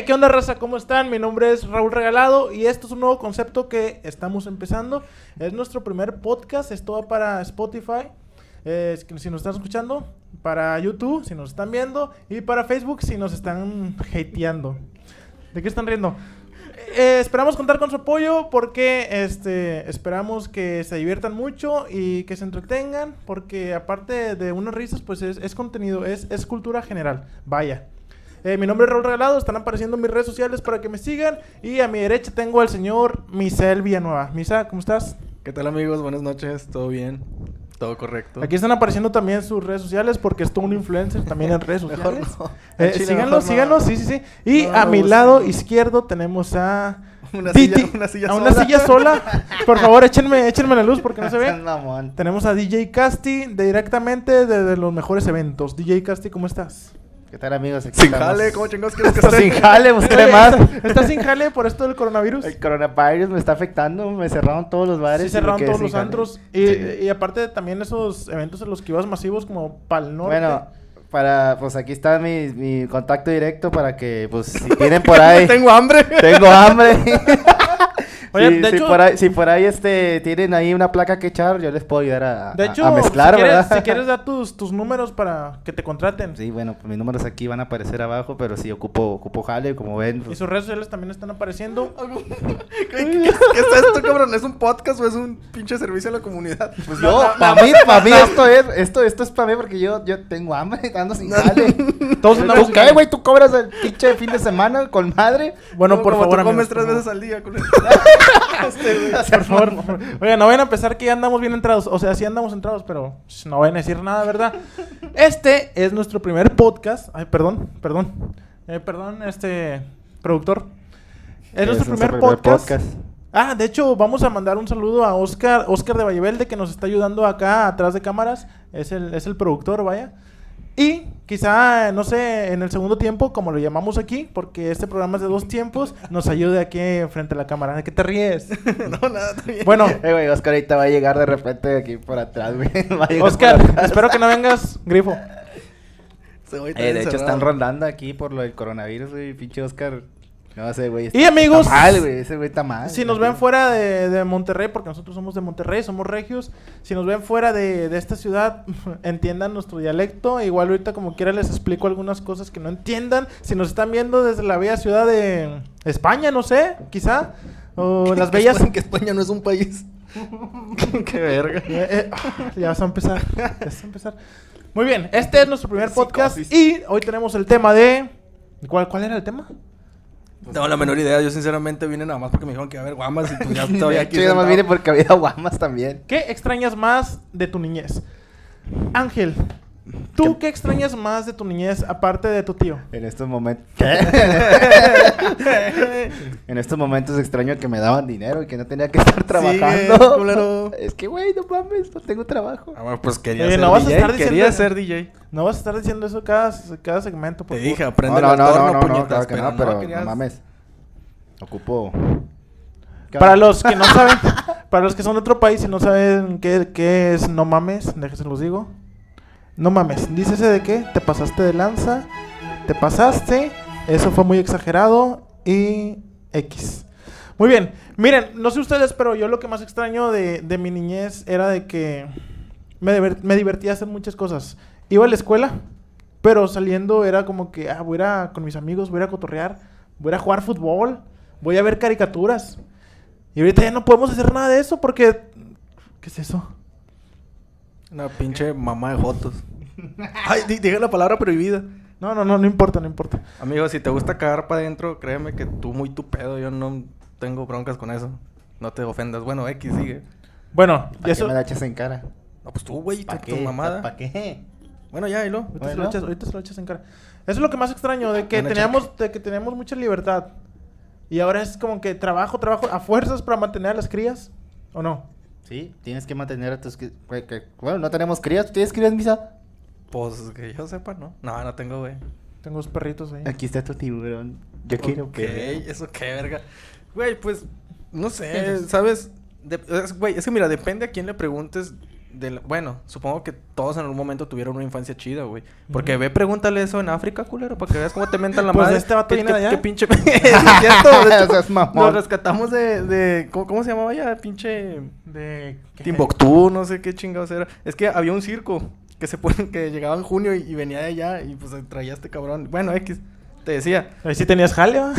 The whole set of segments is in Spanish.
Eh, ¿Qué onda, raza? ¿Cómo están? Mi nombre es Raúl Regalado y esto es un nuevo concepto que estamos empezando. Es nuestro primer podcast. Esto va para Spotify, eh, si nos están escuchando, para YouTube, si nos están viendo, y para Facebook, si nos están hateando. ¿De qué están riendo? Eh, esperamos contar con su apoyo porque este, esperamos que se diviertan mucho y que se entretengan porque aparte de unas risas, pues es, es contenido, es, es cultura general. Vaya. Eh, mi nombre es Raúl Regalado, están apareciendo en mis redes sociales para que me sigan. Y a mi derecha tengo al señor Misael Villanueva. Misa, ¿cómo estás? ¿Qué tal amigos? Buenas noches, ¿todo bien? Todo correcto. Aquí están apareciendo también sus redes sociales porque es todo un influencer también en redes Mejor sociales. no. Eh, Chile, síganlo, mejor no. síganlo, sí, sí, sí. Y No, a mi lado izquierdo tenemos a... Una Titi. silla, una silla a una sola. silla sola. Por favor, échenme, échenme la luz porque no se ve. Tenemos a DJ Casti directamente desde los mejores eventos. DJ Casti, ¿cómo estás? ¿Qué tal, amigos? Aquí Sin estamos. jale, ¿cómo chingados quieres que esté? sin jale, Oye, más. ¿estás- ¿Estás sin jale por esto del coronavirus? El coronavirus me está afectando. Me cerraron todos los bares. Sí, cerraron todos los jale. antros. Y, Sí. y aparte también esos eventos en los que ibas masivos como Pal Norte. Bueno, para, pues aquí está mi, mi contacto directo para que, pues, si tienen por ahí. Tengo hambre. Tengo hambre. Oye, si, de si hecho- por ahí, si por ahí este, tienen ahí una placa que echar, yo les puedo ayudar a, de a- hecho, a mezclar, si, quieres, ¿verdad? si quieres dar tus, tus números para que te contraten. Sí, bueno, pues mis números aquí van a aparecer abajo, pero si ocupo, ocupo jale, como ven. Y pues, sus redes sociales también están apareciendo. ¿Qué, qué- qué- qué es esto, cabrón? ¿Es un podcast o es un pinche servicio a la comunidad? Pues yo, para mí, para mí esto es, esto, esto es para mí porque yo, yo tengo hambre, ando sin jale. Todos andamos ¿Tú sin qué, jale. güey? ¿Tú cobras el pinche fin de semana con madre? Bueno, por como favor, tú amigos, comes tres veces al día. culero. Por favor, por favor. Oiga, no vayan a empezar que ya andamos bien entrados. O sea, sí andamos entrados, pero no vayan a decir nada, ¿verdad? Este es nuestro primer podcast. Ay, perdón, perdón. Eh, perdón, este productor. Es nuestro primer, podcast. Ah, de hecho, vamos a mandar un saludo a Oscar, Oscar de Vallevelde, que nos está ayudando acá atrás de cámaras. Es el, es el productor, vaya. Y quizá, no sé, en el segundo tiempo, como lo llamamos aquí, porque este programa es de dos tiempos, nos ayude aquí frente a la cámara. ¿De qué te ríes? no, nada, está bien. Bueno, Eh, güey, Oscar ahorita va a llegar de repente aquí por atrás, güey. Oscar, atrás. espero que no vengas, grifo. Eh, de hecho, cerrado. están rondando aquí por lo del coronavirus, güey. Pinche Oscar. No sé, güey. Y amigos, Está mal, güey. Ese güey está mal. Si nos ven fuera de, de Monterrey, porque nosotros somos de Monterrey, somos regios, si nos ven fuera de, de esta ciudad, entiendan nuestro dialecto. Igual ahorita como quiera les explico algunas cosas que no entiendan. Si nos están viendo desde la bella ciudad de España, no sé, quizá. O las Que bellas... España- Que España no es un país. Qué verga. Eh, eh, ya vas a empezar. Ya vas a empezar. Muy bien, este es nuestro primer podcast Psicosis. y hoy tenemos el tema de... ¿Cuál, cuál era el tema? No tengo la menor idea. Yo sinceramente vine nada más porque me dijeron que iba a haber guamas y pues ya estoy aquí. yo nomás sentado. vine porque había guamas también. ¿Qué extrañas más de tu niñez? Ángel, ¿tú qué extrañas más de tu niñez aparte de tu tío? En estos momentos. en estos momentos extraño que me daban dinero y que no tenía que estar trabajando. culero. es que, güey, no mames, no tengo trabajo. Ah, bueno, pues quería Oye, ser no vas a DJ. estar diciendo- Quería ser DJ. No vas a estar diciendo eso cada, cada segmento, por Te dije, aprende no, el no, no, no, no, puñetas, claro que no, pero no, querías- mames. Ocupo. ¿Qué Para los que no saben, para los que son de otro país y no saben qué, qué es no mames, déjense los digo. No mames, dícese de qué, te pasaste de lanza, te pasaste, eso fue muy exagerado y X. Muy bien, miren, no sé ustedes, pero yo lo que más extraño de, de mi niñez era de que me, diver- me divertía hacer muchas cosas. Iba a la escuela, pero saliendo era como que, ah, voy a ir con mis amigos, voy a cotorrear, voy a jugar fútbol, voy a ver caricaturas. Y ahorita ya no podemos hacer nada de eso porque... ¿Qué es eso? Una pinche mamá de jotos. Ay, di- dije la palabra prohibida. No, no, no, no importa, no importa. Amigo, si te gusta cagar para adentro, créeme que tú muy tu pedo. Yo no tengo broncas con eso. No te ofendas. Bueno, X sigue. Bueno, y ¿Para eso... qué me la echas en cara? No, pues tú, güey, ¿Para tu, mamada. ¿Para qué? Bueno, ya, y lo. Ahorita, se lo echas, ahorita se lo echas en cara. Eso es lo que más extraño, de que, teníamos, de que teníamos mucha libertad. Y ahora es como que trabajo, trabajo a fuerzas para mantener a las crías. ¿O no? Sí, tienes que mantener a tus... Bueno, no tenemos crías. ¿Tú tienes crías, Misa? Pues que yo sepa, ¿no? No, no tengo, güey. Tengo dos perritos ahí. Aquí está tu tiburón. Yo quiero que... eso qué verga. Güey, pues, no sé, ¿sabes? De- es- Güey, es que mira, depende a quién le preguntes de la- bueno, supongo que todos en algún momento tuvieron una infancia chida, güey. Porque ve, pregúntale eso en África, culero, para que veas cómo te mentan la Pues madre. este vato ¿Qué- viene allá. qué pinche... es cierto, de hecho, es mamón. Nos rescatamos de... de ¿cómo, cómo se llamaba ya? Pinche... De... ¿qué? Timbuktu, no sé qué chingados era. Es que había un circo que se pone, que llegaba en junio y, y venía de allá y pues traía este cabrón. Bueno, X, te decía. Ahí sí tenías jale, ¿va?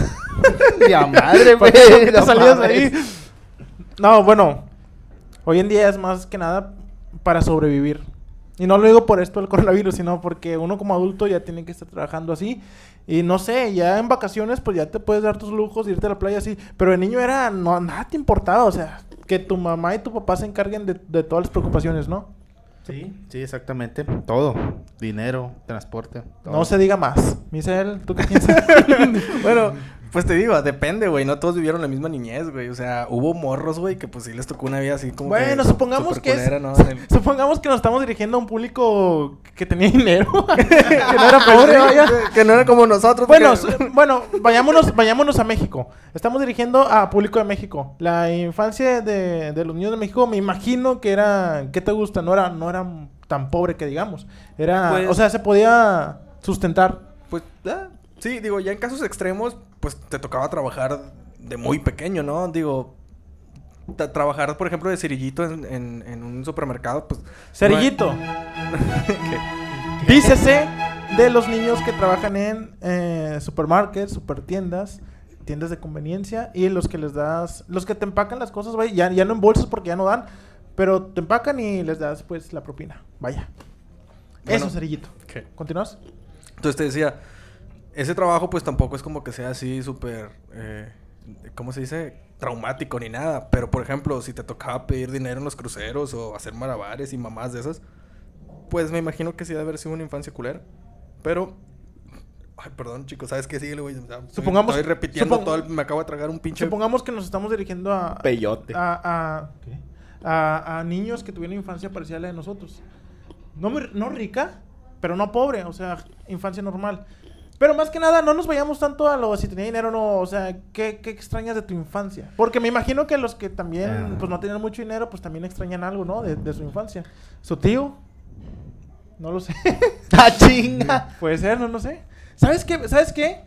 Ya madre, ¿Por güey. qué te no salías ahí? No, bueno. Hoy en día es más que nada para sobrevivir. Y no lo digo por esto del coronavirus, sino porque uno como adulto ya tiene que estar trabajando así. Y no sé, ya en vacaciones pues ya te puedes dar tus lujos, irte a la playa así. Pero de niño era, no, nada te importaba. O sea, que tu mamá y tu papá se encarguen de, de todas las preocupaciones, ¿no? Sí, sí, exactamente. Todo. Dinero, transporte. todo. No se diga más. Misael, ¿tú qué piensas? Bueno, pues te digo, depende, güey. No todos vivieron la misma niñez, güey. O sea, hubo morros, güey, que pues sí les tocó una vida así como Bueno, que supongamos que es- culera, ¿no? En el- Supongamos que nos estamos dirigiendo a un público que tenía dinero. que no era pobre, vaya. que no era como nosotros. Bueno, porque- bueno, vayámonos, vayámonos a México. Estamos dirigiendo a público de México. La infancia de, de los niños de México, me imagino que era, ¿qué te gusta? No era, no era tan pobre que digamos. Era, Pues- o sea, se podía sustentar. Pues, ah, sí, digo, ya en casos extremos, pues te tocaba trabajar de muy pequeño, ¿no? Digo, tra- trabajar, por ejemplo, de cerillito en, en- en un supermercado, pues... Cerillito. Dícese de los niños que trabajan en eh, supermarkets, supertiendas, tiendas de conveniencia y los que les das, los que te empacan las cosas, vaya, ya, ya no en bolsas porque ya no dan, pero te empacan y les das pues la propina. Vaya. Bueno. Eso, cerillito. ¿Qué? ¿Continúas? Entonces te decía, ese trabajo pues tampoco es como que sea así súper, eh, ¿cómo se dice? Traumático ni nada. Pero por ejemplo, si te tocaba pedir dinero en los cruceros o hacer malabares y mamás de esas, pues me imagino que sí debe haber sido una infancia culera. Pero... Ay, perdón, chicos, ¿sabes qué sigue, güey? Supongamos- Estoy repitiendo supong- todo el- Me acabo de tragar un pinche... Supongamos que nos estamos dirigiendo a, Peyote. a, a, a- a niños que tuvieron infancia parecida a la de nosotros. No, no rica, pero no pobre, o sea, infancia normal. Pero más que nada, no nos vayamos tanto a lo si tenía dinero o no, o sea, ¿qué, qué extrañas de tu infancia? Porque me imagino que los que también, Ah. pues no tenían mucho dinero, pues también extrañan algo, ¿no? De, de su infancia. ¿Su tío? No lo sé. ¡Ah, chinga! Puede ser, no, no sé. ¿Sabes qué? ¿Sabes qué?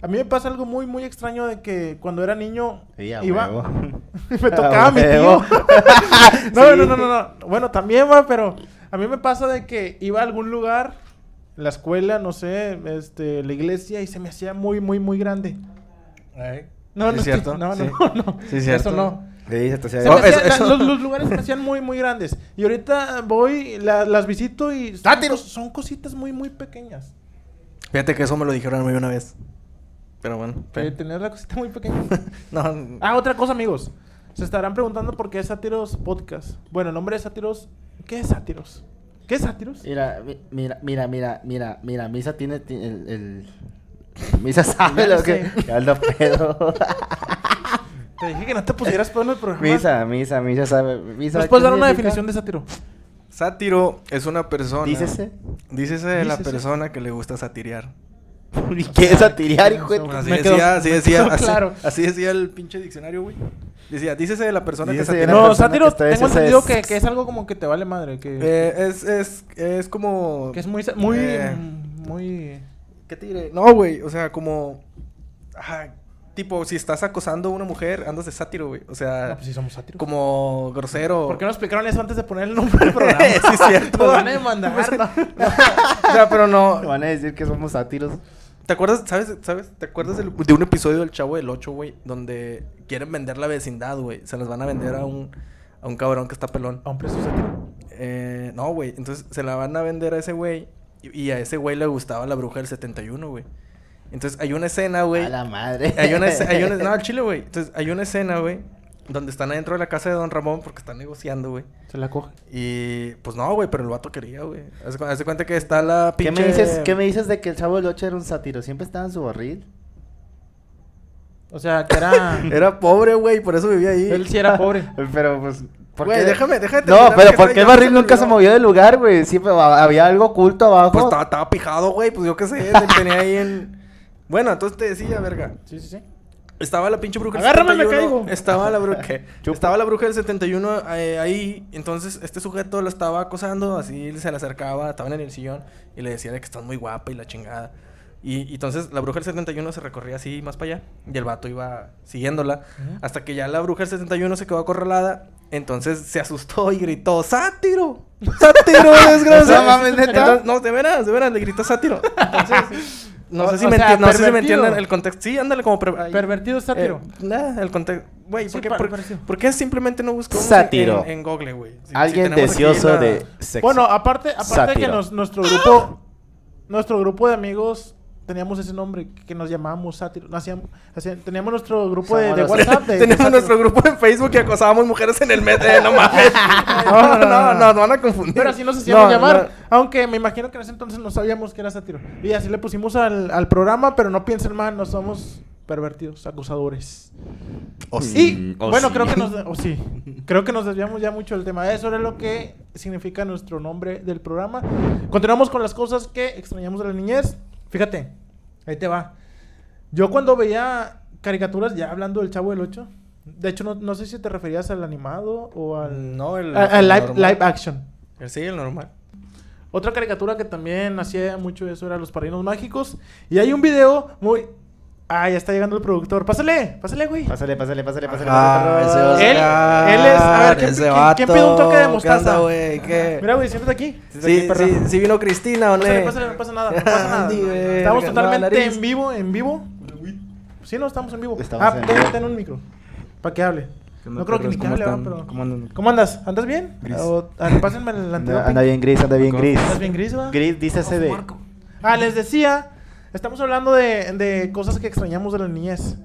A mí me pasa algo muy, muy extraño de que cuando era niño Sí, iba... huevo. me tocaba A mi tío. no, Sí. no, no, no, no. Bueno, también va, pero a mí me pasa de que iba a algún lugar, la escuela, no sé, este, la iglesia, y se me hacía muy, muy, muy grande. No, ¿Es no, cierto? no, no, Sí. no, no. Sí, es cierto. Eso no. Sí, se te hacía- Se Oh, eso- la- los, los lugares se me hacían muy, muy grandes. Y ahorita voy, la- las visito y... son Son cositas muy, muy pequeñas. Fíjate que eso me lo dijeron a mí una vez. Pero bueno. Fe- tener la cosita muy pequeña. No, Ah, otra cosa, amigos. Se estarán preguntando por qué es Sátiros Podcast. Bueno, el nombre de Sátiros... ¿Qué es Sátiros? ¿Qué Sátiros? Mira, mi- mira, mira, mira, mira, mira, Misa tiene ti- el... el... Misa sabe lo que... Ya lo pedo. Te dije que no te pusieras pedo en el programa. Misa, Misa, Misa sabe... Misa, ¿Nos puedes ¿qué dar una significa? definición de sátiro? Sátiro es una persona. Dícese. Dícese de la persona que le gusta satirear. ¿Y qué es satiriar, hijo de Así decía, así decía, así decía el pinche diccionario, güey. Decía, dícese de la persona Dícese que la No, persona sátiro, que tengo entendido es- que, que es algo como que te vale madre. Que, Eh, es, es, es como... que es muy... Muy... eh, muy... ¿Qué te diré? No, güey, o sea, como... ajá, tipo, si estás acosando a una mujer, andas de sátiro, güey. O sea, No, pues sí somos sátiros. como grosero. ¿Por qué no explicaron eso antes de poner el nombre del programa? Sí, es cierto. Nos van a demandar, ¿no? o sea, pero no... Me van a decir que somos sátiros. ¿Te acuerdas, sabes, sabes? ¿Te acuerdas del- de un episodio del Chavo del 8, güey? Donde quieren vender la vecindad, güey. Se las van a vender a un, a un cabrón que está pelón. ¿A un precio? Eh, no, güey. Entonces se la van a vender a ese güey. Y, y a ese güey le gustaba la bruja del 71, güey. Entonces hay una escena, güey. A la madre. Hay una, escena- hay una- no, al chile, güey. Entonces hay una escena, güey. Donde están adentro de la casa de Don Ramón porque están negociando, güey. Se la coge. Y pues no, güey, pero el vato quería, güey. Haz de cu- haz de cuenta que está la ¿Qué pinche... me, dices, ¿Qué me dices de que el chavo del 8 era un sátiro? Siempre estaba en su barril. O sea, que era... Era pobre, güey, por eso vivía ahí. Él sí era pobre. Pero pues. ¿por Güey, qué? déjame, déjame No, pero ¿por qué el barril nunca se movió del lugar, güey? Siempre ha- había algo oculto abajo. Pues estaba, estaba pijado, güey. Pues yo qué sé, tenía ahí en. Bueno, entonces te decía, verga. Sí, sí, sí. Estaba la pinche bruja del Agárrame, me 71. caigo. Estaba la bruja. estaba la bruja del 71 eh, ahí. Entonces, este sujeto la estaba acosando. Así se le acercaba. Estaban en el sillón. Y le decía de que estás muy guapa y la chingada. Y, y entonces la bruja del 71 se recorría así más para allá. Y el vato iba siguiéndola. Hasta que ya la bruja del 71 se quedó acorralada. Entonces se asustó y gritó: ¡Sátiro! ¡Sátiro, desgraciado! No mames, ¿neta? Entonces, no, de veras, de veras, le gritó sátiro. Entonces, no O- sé si o me, sea, enti- no sé si me pervertido. entienden el contexto. Sí, ándale como... pre- ahí. Pervertido sátiro. Eh, nah, el contexto. Güey, ¿por, qué, pa- por, parecido. por qué simplemente no buscamos Sátiro. En, en Google, güey? Si- Alguien deseoso la- de sexo. Bueno, aparte, aparte que Sátiro. nos- nuestro grupo, nuestro grupo de amigos teníamos ese nombre que nos llamábamos sátiro. No, hacíamos- hacían- teníamos nuestro grupo de, WhatsApp. de- de Tenemos sátiro. nuestro grupo en Facebook y acosábamos mujeres en el metro. Eh, no mames. no, no, no, nos van a confundir. Pero así nos hacíamos No, llamar. no. Aunque me imagino que en ese entonces no sabíamos que era sátiro. Y así le pusimos al, al programa, pero no piensen mal, no somos pervertidos, acusadores. O Y sí, o bueno, sí. creo que nos o sí, creo que nos desviamos ya mucho del tema. Eso era lo que significa nuestro nombre del programa. Continuamos con las cosas que extrañamos de la niñez. Fíjate, ahí te va. Yo cuando veía caricaturas, ya hablando del Chavo del 8, de hecho no, no sé si te referías al animado o al, No, el... a- el live, live action. El sí, el normal. Otra caricatura que también hacía mucho eso era Los Padrinos Mágicos. Y hay un video muy... Ah, ya está llegando el productor. Pásale, pásale, güey. Pásale, pásale, pásale, pásale. Ah, pásale. Él- Oscar, él es- a ver, ¿quién- ese quién- vato, quién pide un toque de ¿qué mostaza? onda, güey? ¿Qué? Mira, güey, siéntate aquí. Sí, sí, sí vino Cristina, ¿o no? Pásale, pásale, no pasa nada, no pasa nada. Estamos totalmente en vivo, en vivo. Sí, no, estamos en vivo. Estamos ah, en ten, ten un micro. Para que hable. ¿Qué onda, No creo que ni que ¿Cómo hable, pero... ¿Cómo andan? ¿Cómo andas? ¿Andas bien? Gris. O, pásenme el antídoto. anda bien gris, anda bien gris. ¿Estás bien gris, va? Gris, dice de... Ah, les decía, estamos hablando de, de cosas que extrañamos de la niñez.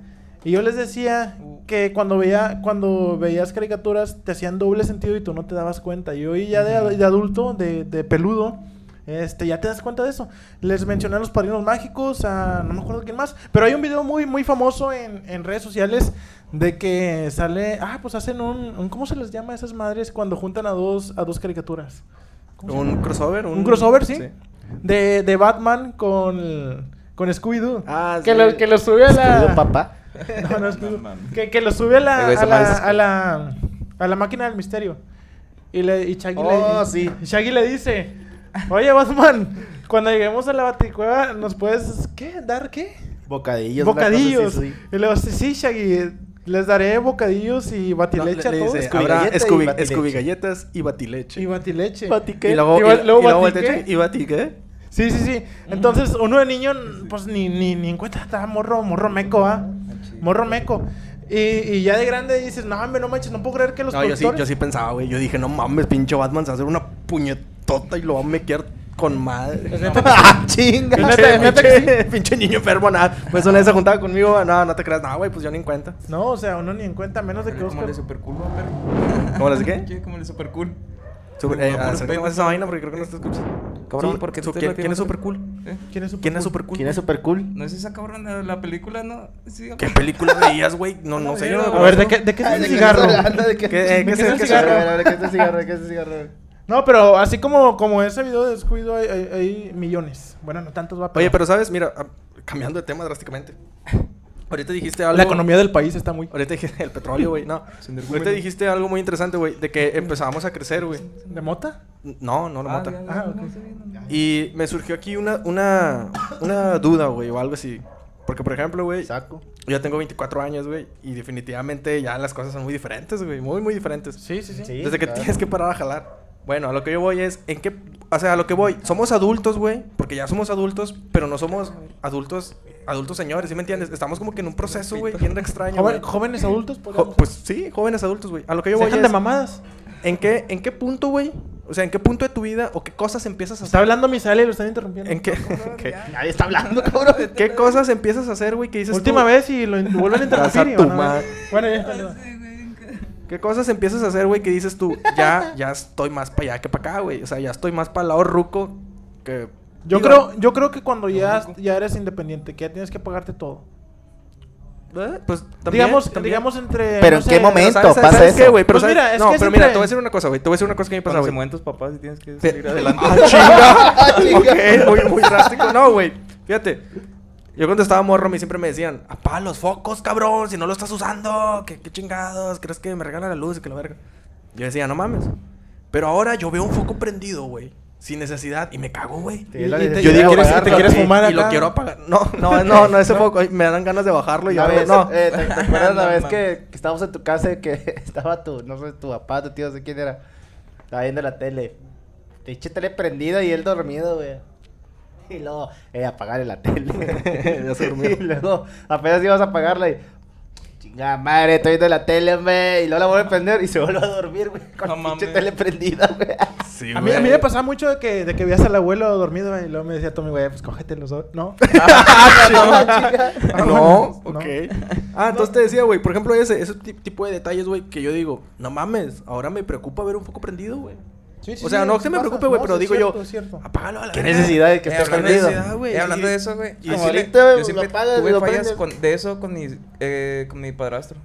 Y yo les decía que cuando veía cuando veías caricaturas te hacían doble sentido y tú no te dabas cuenta. Y hoy ya de, de adulto, de, de peludo, este, ya te das cuenta de eso. Les mencioné a los padrinos mágicos, a no me acuerdo quién más, pero hay un video muy muy famoso en, en redes sociales de que sale, ah, pues hacen un, un- ¿cómo se les llama a esas madres cuando juntan a dos a dos caricaturas? Un crossover. Un crossover, sí. De, de Batman con, con Scooby-Doo. Ah, que, sí. lo, que lo sube a Scooby-Doo, la... papá. No, no, Scooby-Doo. que, que lo sube a la, a, la, a, la, a la máquina del misterio. Y, le, y Shaggy, Oh, le, sí. y Shaggy le dice... Oye, Batman, cuando lleguemos a la baticueva, ¿nos puedes, qué, dar qué? Bocadillos. una cosa Bocadillos. así, sí. Y luego, sí, sí, Shaggy, les daré bocadillos y batileche No, le- le a todos. dice, Scooby habrá galleta y Scooby, batileche. Scooby galletas y batileche. Y batileche. Batique. Y luego, Y y, luego- luego y luego batique. batileche y batique. Sí, sí, sí. Entonces, uno de niño, pues ni, ni, ni en cuenta estaba morro, morro meco, ¿ah? Morro meco. Y, y ya de grande dices, no, hombre, no manches, no puedo creer que los No, yo sí, yo sí pensaba, güey. Yo dije, no mames, pinche Batman se va a hacer una puñetota y lo va a mequear con madre. Es neta que- ¡Ah, chinga! Es neta- es neta que pinche, pinche niño enfermo, nada. Pues una vez se juntaba conmigo, no, no te creas, nada, güey, pues yo ni en cuenta. No, o sea, uno ni en cuenta, menos de que Como de super cool, ¿no, perro? ¿Cómo les qué? ¿Qué? Como el de super cool. Super, eh, acércate más esa vaina porque creo que no te escuchas. Cabrón, Sí, ¿por qué te su- estoy ¿quién, quién es super cool? ¿Eh? ¿Quién es super ¿Quién es cool? super cool? ¿Quién es super cool? ¿No es esa cabrón de la película, no? Sí, ¿Qué película veías, güey? No, no sé, yo A ver, ¿de qué, de qué es el ¿de cigarro? ¿De qué- ¿Qué- eh, ¿De es es el cigarro? A a ver, ¿qué es el cigarro? ¿Qué es el cigarro? No, pero así como, como ese video de Scooby-Doo hay, hay, hay millones. Bueno, no tantos va, Oye, pero sabes, mira, ah, cambiando de tema drásticamente. Ahorita dijiste algo. La economía del país está muy... Ahorita dijiste el petróleo, güey. No. Sin Ahorita dijiste algo muy interesante, güey, de que empezábamos a crecer, güey. ¿De mota? No, no ya, Ah, ya, ok. no sé bien, no. Y me surgió aquí una, una, una duda, güey, o algo así. Porque, por ejemplo, güey, Saco. yo tengo 24 años, güey, y definitivamente ya las cosas son muy diferentes, güey, muy, muy diferentes. Sí, sí, sí. Sí. Desde que tienes que parar a jalar. Bueno, a lo que yo voy es, ¿en qué? O sea, a lo que voy, somos adultos, güey, porque ya somos adultos, pero no somos adultos, adultos señores, ¿sí me entiendes? Estamos como que en un proceso, güey, bien extraño, Joven- jóvenes adultos, Jo- pues sí, jóvenes adultos, güey. A lo que yo Se voy dejan es, de mamadas. ¿en qué, ¿en qué punto, güey? O sea, ¿en qué punto de tu vida o qué cosas empiezas a Está hacer? hablando Misael y lo están interrumpiendo. ¿En qué, qué, Nadie está hablando, cabrón. qué cosas empiezas a hacer, güey, que dices Última tú? vez y lo vuelven a interrumpir. A tu madre. Bueno, ya está. ¿Qué cosas empiezas a hacer, güey, que dices tú? Ya, ya estoy más para allá que para acá, güey. O sea, ya estoy más para el lado ruco que... Yo Digo, creo, yo creo que cuando ya, ya eres independiente, que ya tienes que pagarte todo. ¿eh? Pues también, digamos, también. digamos entre. Pero no ¿en qué sé, momento? ¿Sabes, pasa sabes eso? qué, güey? Pero Pues mira, es no, que pero mira, entre- te voy a decir una cosa, güey. Te voy a decir una cosa que me pasa, Cuando se güey. mueven tus papás y tienes que salir adelante. Ah, chinga. ok, muy, muy drástico. No, güey. Fíjate. Yo cuando estaba morro, a mí siempre me decían, apaga los focos, cabrón, si no lo estás usando, ¿qué, qué chingados? ¿Crees que me regala la luz y que la verga? Yo decía, no mames. Pero ahora yo veo un foco prendido, güey, sin necesidad, y me cago, güey. Sí, Yo digo, ¿quieres- apagarlo. te quieres fumar Y lo acá? quiero apagar. No, no, no, no ese foco. ay, Me dan ganas de bajarlo y ya, vez, no. eh, ¿te, te acuerdas la No, vez que, que estábamos en tu casa y que estaba tu, no sé, tu papá, tu tío, no sé quién era? Estaba viendo la tele. Te eché tele prendida y él dormido, güey. Y luego, eh, apagarle la tele. Ya se durmió. y luego, apenas ibas a apagarla y... Chingada madre, estoy viendo la tele, güey. Y luego la vuelve a prender y se vuelve a dormir, güey. Con No la tele prendida, güey. Sí, A mí, a mí me pasaba mucho de que, de que veías al abuelo dormido güey, y luego me decía Tommy, güey, pues cógete los ojos. No. Chinga. Ah, No, bueno, ok. Ah, entonces te decía, güey, por ejemplo, ese, ese ti- tipo de detalles, güey, que yo digo, no mames, ahora me preocupa ver un foco prendido, güey. Sí, sí, O sea, sí, no se me pasa. preocupe, güey, No, pero sí, digo yo, cierto, apágalo a la ¿Qué necesidad de que Eh, esté prendido? eh, hablando y- de eso, güey. y yo Como siempre- ahorita, yo lo siempre apagas y tuve lo fallas con, de eso con mi, eh, con mi padrastro.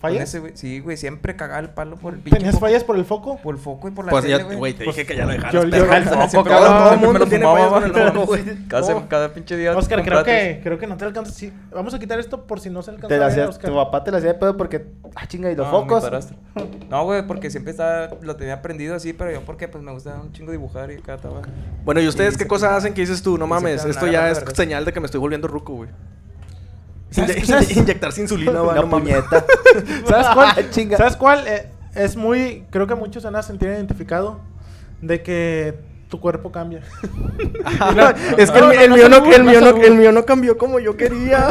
¿Fallas? ese, güey. Sí, güey, siempre cagaba el palo por el pinche ¿Tenías foco- fallas por el foco? Por el foco y por la Pues tele, ya, güey. güey, te dije que ya lo dejaras. yo- yo- el foco, todo el mundo tiene fallas con el ¿no? foco, güey. Cada, pinche día. Oscar, creo que, creo que no te alcanza. Sí, vamos a quitar esto por si no se alcanza Te a la ver, hacía, Oscar. tu papá te la hacía de pedo porque, ah, chinga, y los focos. No, güey, porque siempre estaba, lo tenía prendido así, pero yo porque pues me gusta un chingo dibujar y acá estaba. Bueno, ¿y ustedes qué cosas hacen que dices tú? No mames, esto ya es señal de que me estoy volviendo ruco, güey. ¿Sabes- Inye- sabes- Inyectarse insulina, va, no puñeta. ¿Sabes cuál? ¿Sabes cuál? Eh, es muy. Creo que muchos se van a sentir identificados de que tu cuerpo cambia. Ah, es que No, el, no, no mío no, burle, el, no mío se no, burle. el mío no cambió como yo quería.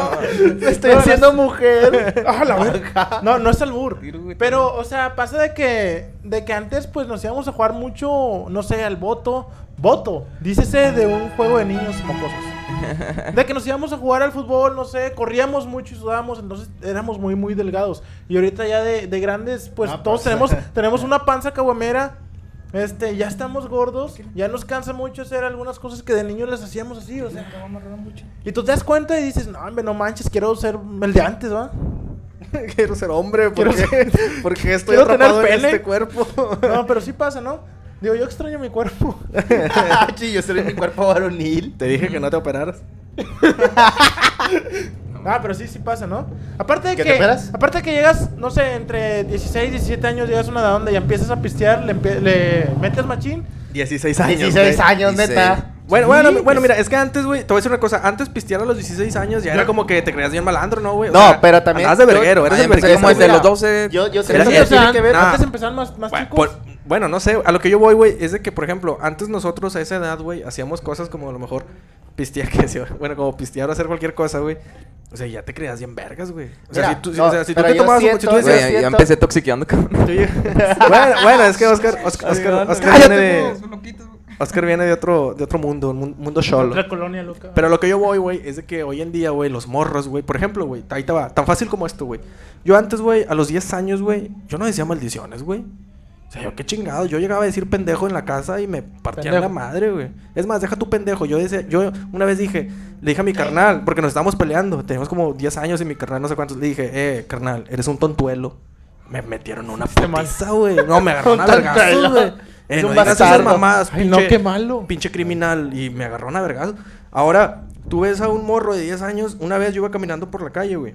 Estoy haciendo mujer. Ah, la verga. no, no es albur. Pero, o sea, pasa de que, de que antes, pues, nos íbamos a jugar mucho, no sé, al voto. Voto, dícese de un juego de niños mocosos. De que nos íbamos a jugar al fútbol, no sé, corríamos mucho y sudábamos, entonces éramos muy, muy delgados. Y ahorita ya de, de grandes, pues Ah, todos pues. tenemos, tenemos una panza caguamera. Este, ya estamos gordos, ya nos cansa mucho hacer algunas cosas que de niños les hacíamos así, o sea. Y tú te das cuenta y dices, no, hombre, no manches, quiero ser el de antes, ¿va? Quiero ser hombre, porque, porque estoy quiero tener atrapado en este cuerpo. No, pero sí pasa, ¿no? Digo, yo extraño mi cuerpo. Sí, yo soy mi cuerpo varonil. Te dije que no te operaras. Ah, pero sí, sí pasa, ¿no? Aparte de ¿Que que, te aparte de que llegas, no sé, entre 16 y 17 años, llegas a una edad donde ya empiezas a pistear, le, le metes machín. 16 años. 16 güey. años, 16. neta. Bueno, Sí, bueno, pues- bueno, mira, es que antes, güey, te voy a decir una cosa. Antes pistear a los 16 años ya era Yo- como que te creías bien malandro, ¿no, güey? No, sea, pero también- Andabas de yo- verguero, eres el verguero. como desde mira, los 12. yo- yo Era- era- empezaban, tiene que ver- nah. antes empezaban más, más Bueno, chicos. por- bueno, no sé, a lo que yo voy, güey, es de que, por ejemplo, antes nosotros a esa edad, güey, hacíamos cosas como a lo mejor pistear, que decía, bueno, como pistear o hacer cualquier cosa, güey. O sea, ya te creías bien vergas, güey. O sea, Mira, si tú, no, o sea, si tú pero te tomabas, siento- si tú Güey, decías, Güey, ya siento- empecé toxiqueando, cabrón. ya- bueno, bueno, es que Oscar, Oscar, Oscar, Oscar Cállate, viene de. Oscar viene de otro, de otro mundo, un mun- mundo solo. Otra colonia loca. Pero lo que yo voy, güey, es de que hoy en día, güey, los morros, güey, por ejemplo, güey, ahí te va, tan fácil como esto, güey. Yo antes, güey, a los 10 años, güey, yo no decía maldiciones, güey. O sea, yo qué chingado, yo llegaba a decir pendejo en la casa y me partían Pendejo. la madre, güey. Es más, deja tu pendejo. Yo decía, yo una vez dije, le dije a mi carnal, porque nos estábamos peleando, teníamos como 10 años y mi carnal no sé cuántos, le dije, eh, carnal, eres un tontuelo. Me metieron una putiza, güey. No, me agarró Un una vergazo, güey. Eh, un no digas esas mamadas, Ay, no, pinche- qué malo. pinche criminal y me agarró una vergazo. Ahora, tú ves a un morro de 10 años, una vez yo iba caminando por la calle, güey.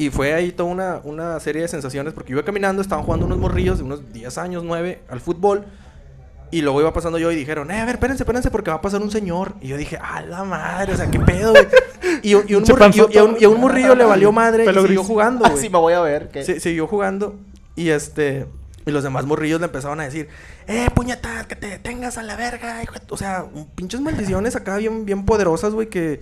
Y fue ahí toda una, una serie de sensaciones porque iba caminando, estaban jugando unos morrillos de unos 10 años, 9 al fútbol. Y luego iba pasando yo y dijeron, eh, a ver, espérense, espérense porque va a pasar un señor. Y yo dije, a la madre, o sea, qué pedo, güey. Y, un- y un Pinche morri- y a un- y a un morrillo le valió madre Pelo y siguió gris. jugando, Así güey. me voy a ver. Se- siguió jugando y este y los demás morrillos le empezaron a decir, "Eh, puñetas, que te detengas a la verga." hijo de tu-". O sea, un- pinches maldiciones acá bien bien poderosas, güey, que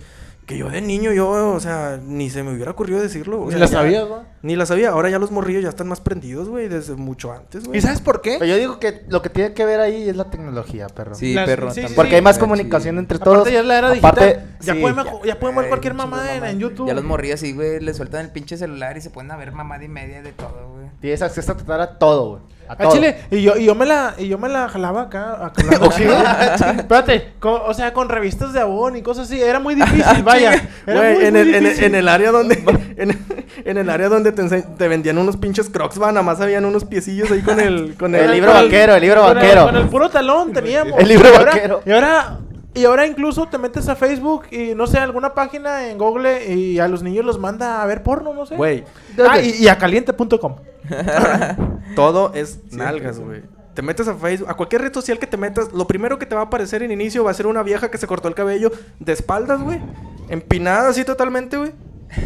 que yo de niño yo, o sea, ni se me hubiera ocurrido decirlo. o Ni sea, la ya- sabías, ¿no? Ni la sabía. Ahora ya los morrillos ya están más prendidos, güey, desde mucho antes, güey. ¿Y sabes por qué? Pero yo digo que lo que tiene que ver ahí es la tecnología, perro. Sí, Las- perro. sí, sí, también. Porque hay más Sí. comunicación entre Aparte todos. ya es la era Aparte, digital. Ya, sí, podemos, ya- ya, podemos ver cualquier mamada en, mamá. en YouTube. Ya los morrillos así, güey, le sueltan el pinche celular y se ponen a ver mamada y media de todo, güey. Tienes acceso a tratar a todo, güey. A. Chile, y yo, y yo me la, y yo me la jalaba acá. Espérate, con- o sea, con revistas de abón y cosas así, era muy difícil, vaya. Era Güey, muy, en, muy el, en, el, difícil. en el área donde en, en el área donde te, te vendían unos pinches crocs, va, nada más habían unos piecillos ahí con el con el, El libro con vaquero, el libro con vaquero. con el puro talón teníamos. El libro Y ahora- vaquero. Y ahora, Y ahora incluso te metes a Facebook y no sé, alguna página en Google y a los niños los manda a ver porno, no sé. Güey, Ah, y, y a caliente.com. todo es nalgas, güey. Te metes a Facebook, a cualquier red social que te metas, lo primero que te va a aparecer en inicio va a ser una vieja que se cortó el cabello de espaldas, güey. Empinada así totalmente, güey.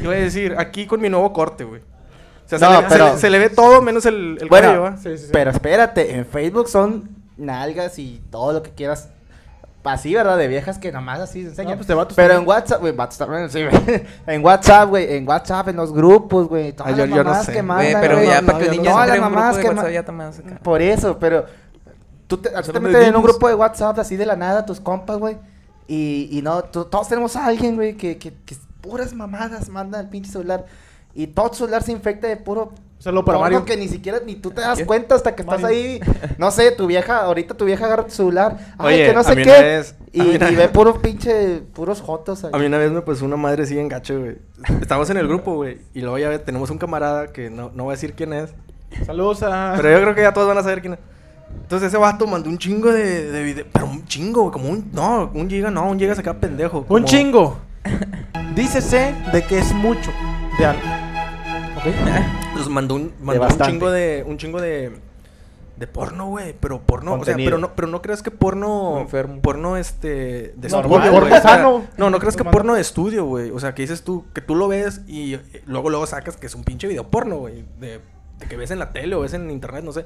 Y voy a decir, aquí con mi nuevo corte, güey. O sea, se, No, le, pero- se le- se le ve todo menos el, el Bueno, cabello, ¿va? Sí, sí, sí. Pero espérate, en Facebook son nalgas y todo lo que quieras. Así, ¿verdad? De viejas que nomás así se enseñan. No, pues de vatos Pero también. en WhatsApp, güey, vatos también, sí, güey. En WhatsApp, güey, en WhatsApp, en los grupos, güey. Todas Ah, yo- las yo no mamadas sé. que mandan, Güey, pero güey. ya no, para que el no. niño Todas entre las un grupo de WhatsApp ya. Por eso, pero tú te, te metes en un grupo de WhatsApp así de la nada, tus compas, güey. Y, y no, todos tenemos a alguien, güey, que, que, que puras mamadas manda al pinche celular. Y todo tu celular se infecta de puro Saludo para porno Mario. que ni siquiera ni tú te das ¿Qué? cuenta hasta que estás Mario. ahí. No sé, tu vieja, ahorita tu vieja agarra tu celular. Ay, Oye, que no a sé mí qué. una vez- y, a mí una- y ve puro pinche, puros jotos ahí. A mí una vez me pasó una madre así en gacho, güey. Estamos en el grupo, güey. Y luego ya tenemos un camarada que no, no voy a decir quién es. Saludos a. Pero yo creo que ya todos van a saber quién es. Entonces ese vato mandó un chingo de, de video. Pero un chingo, güey. Como un. No, un giga no, un giga se queda pendejo. Un como- chingo. Dícese de que es mucho de algo. ¿Ok? Nos mandó un, mandó un chingo de. Un chingo de. De porno, güey. Pero porno. O sea, pero no, pero no creas que porno. Enfermo. Porno este. De No, estudio, porno sano. No, no creas que porno de estudio, güey. O sea, que dices tú. Que tú lo ves y eh, luego, luego sacas que es un pinche video porno, güey. De, de que ves en la tele o ves en internet, no sé.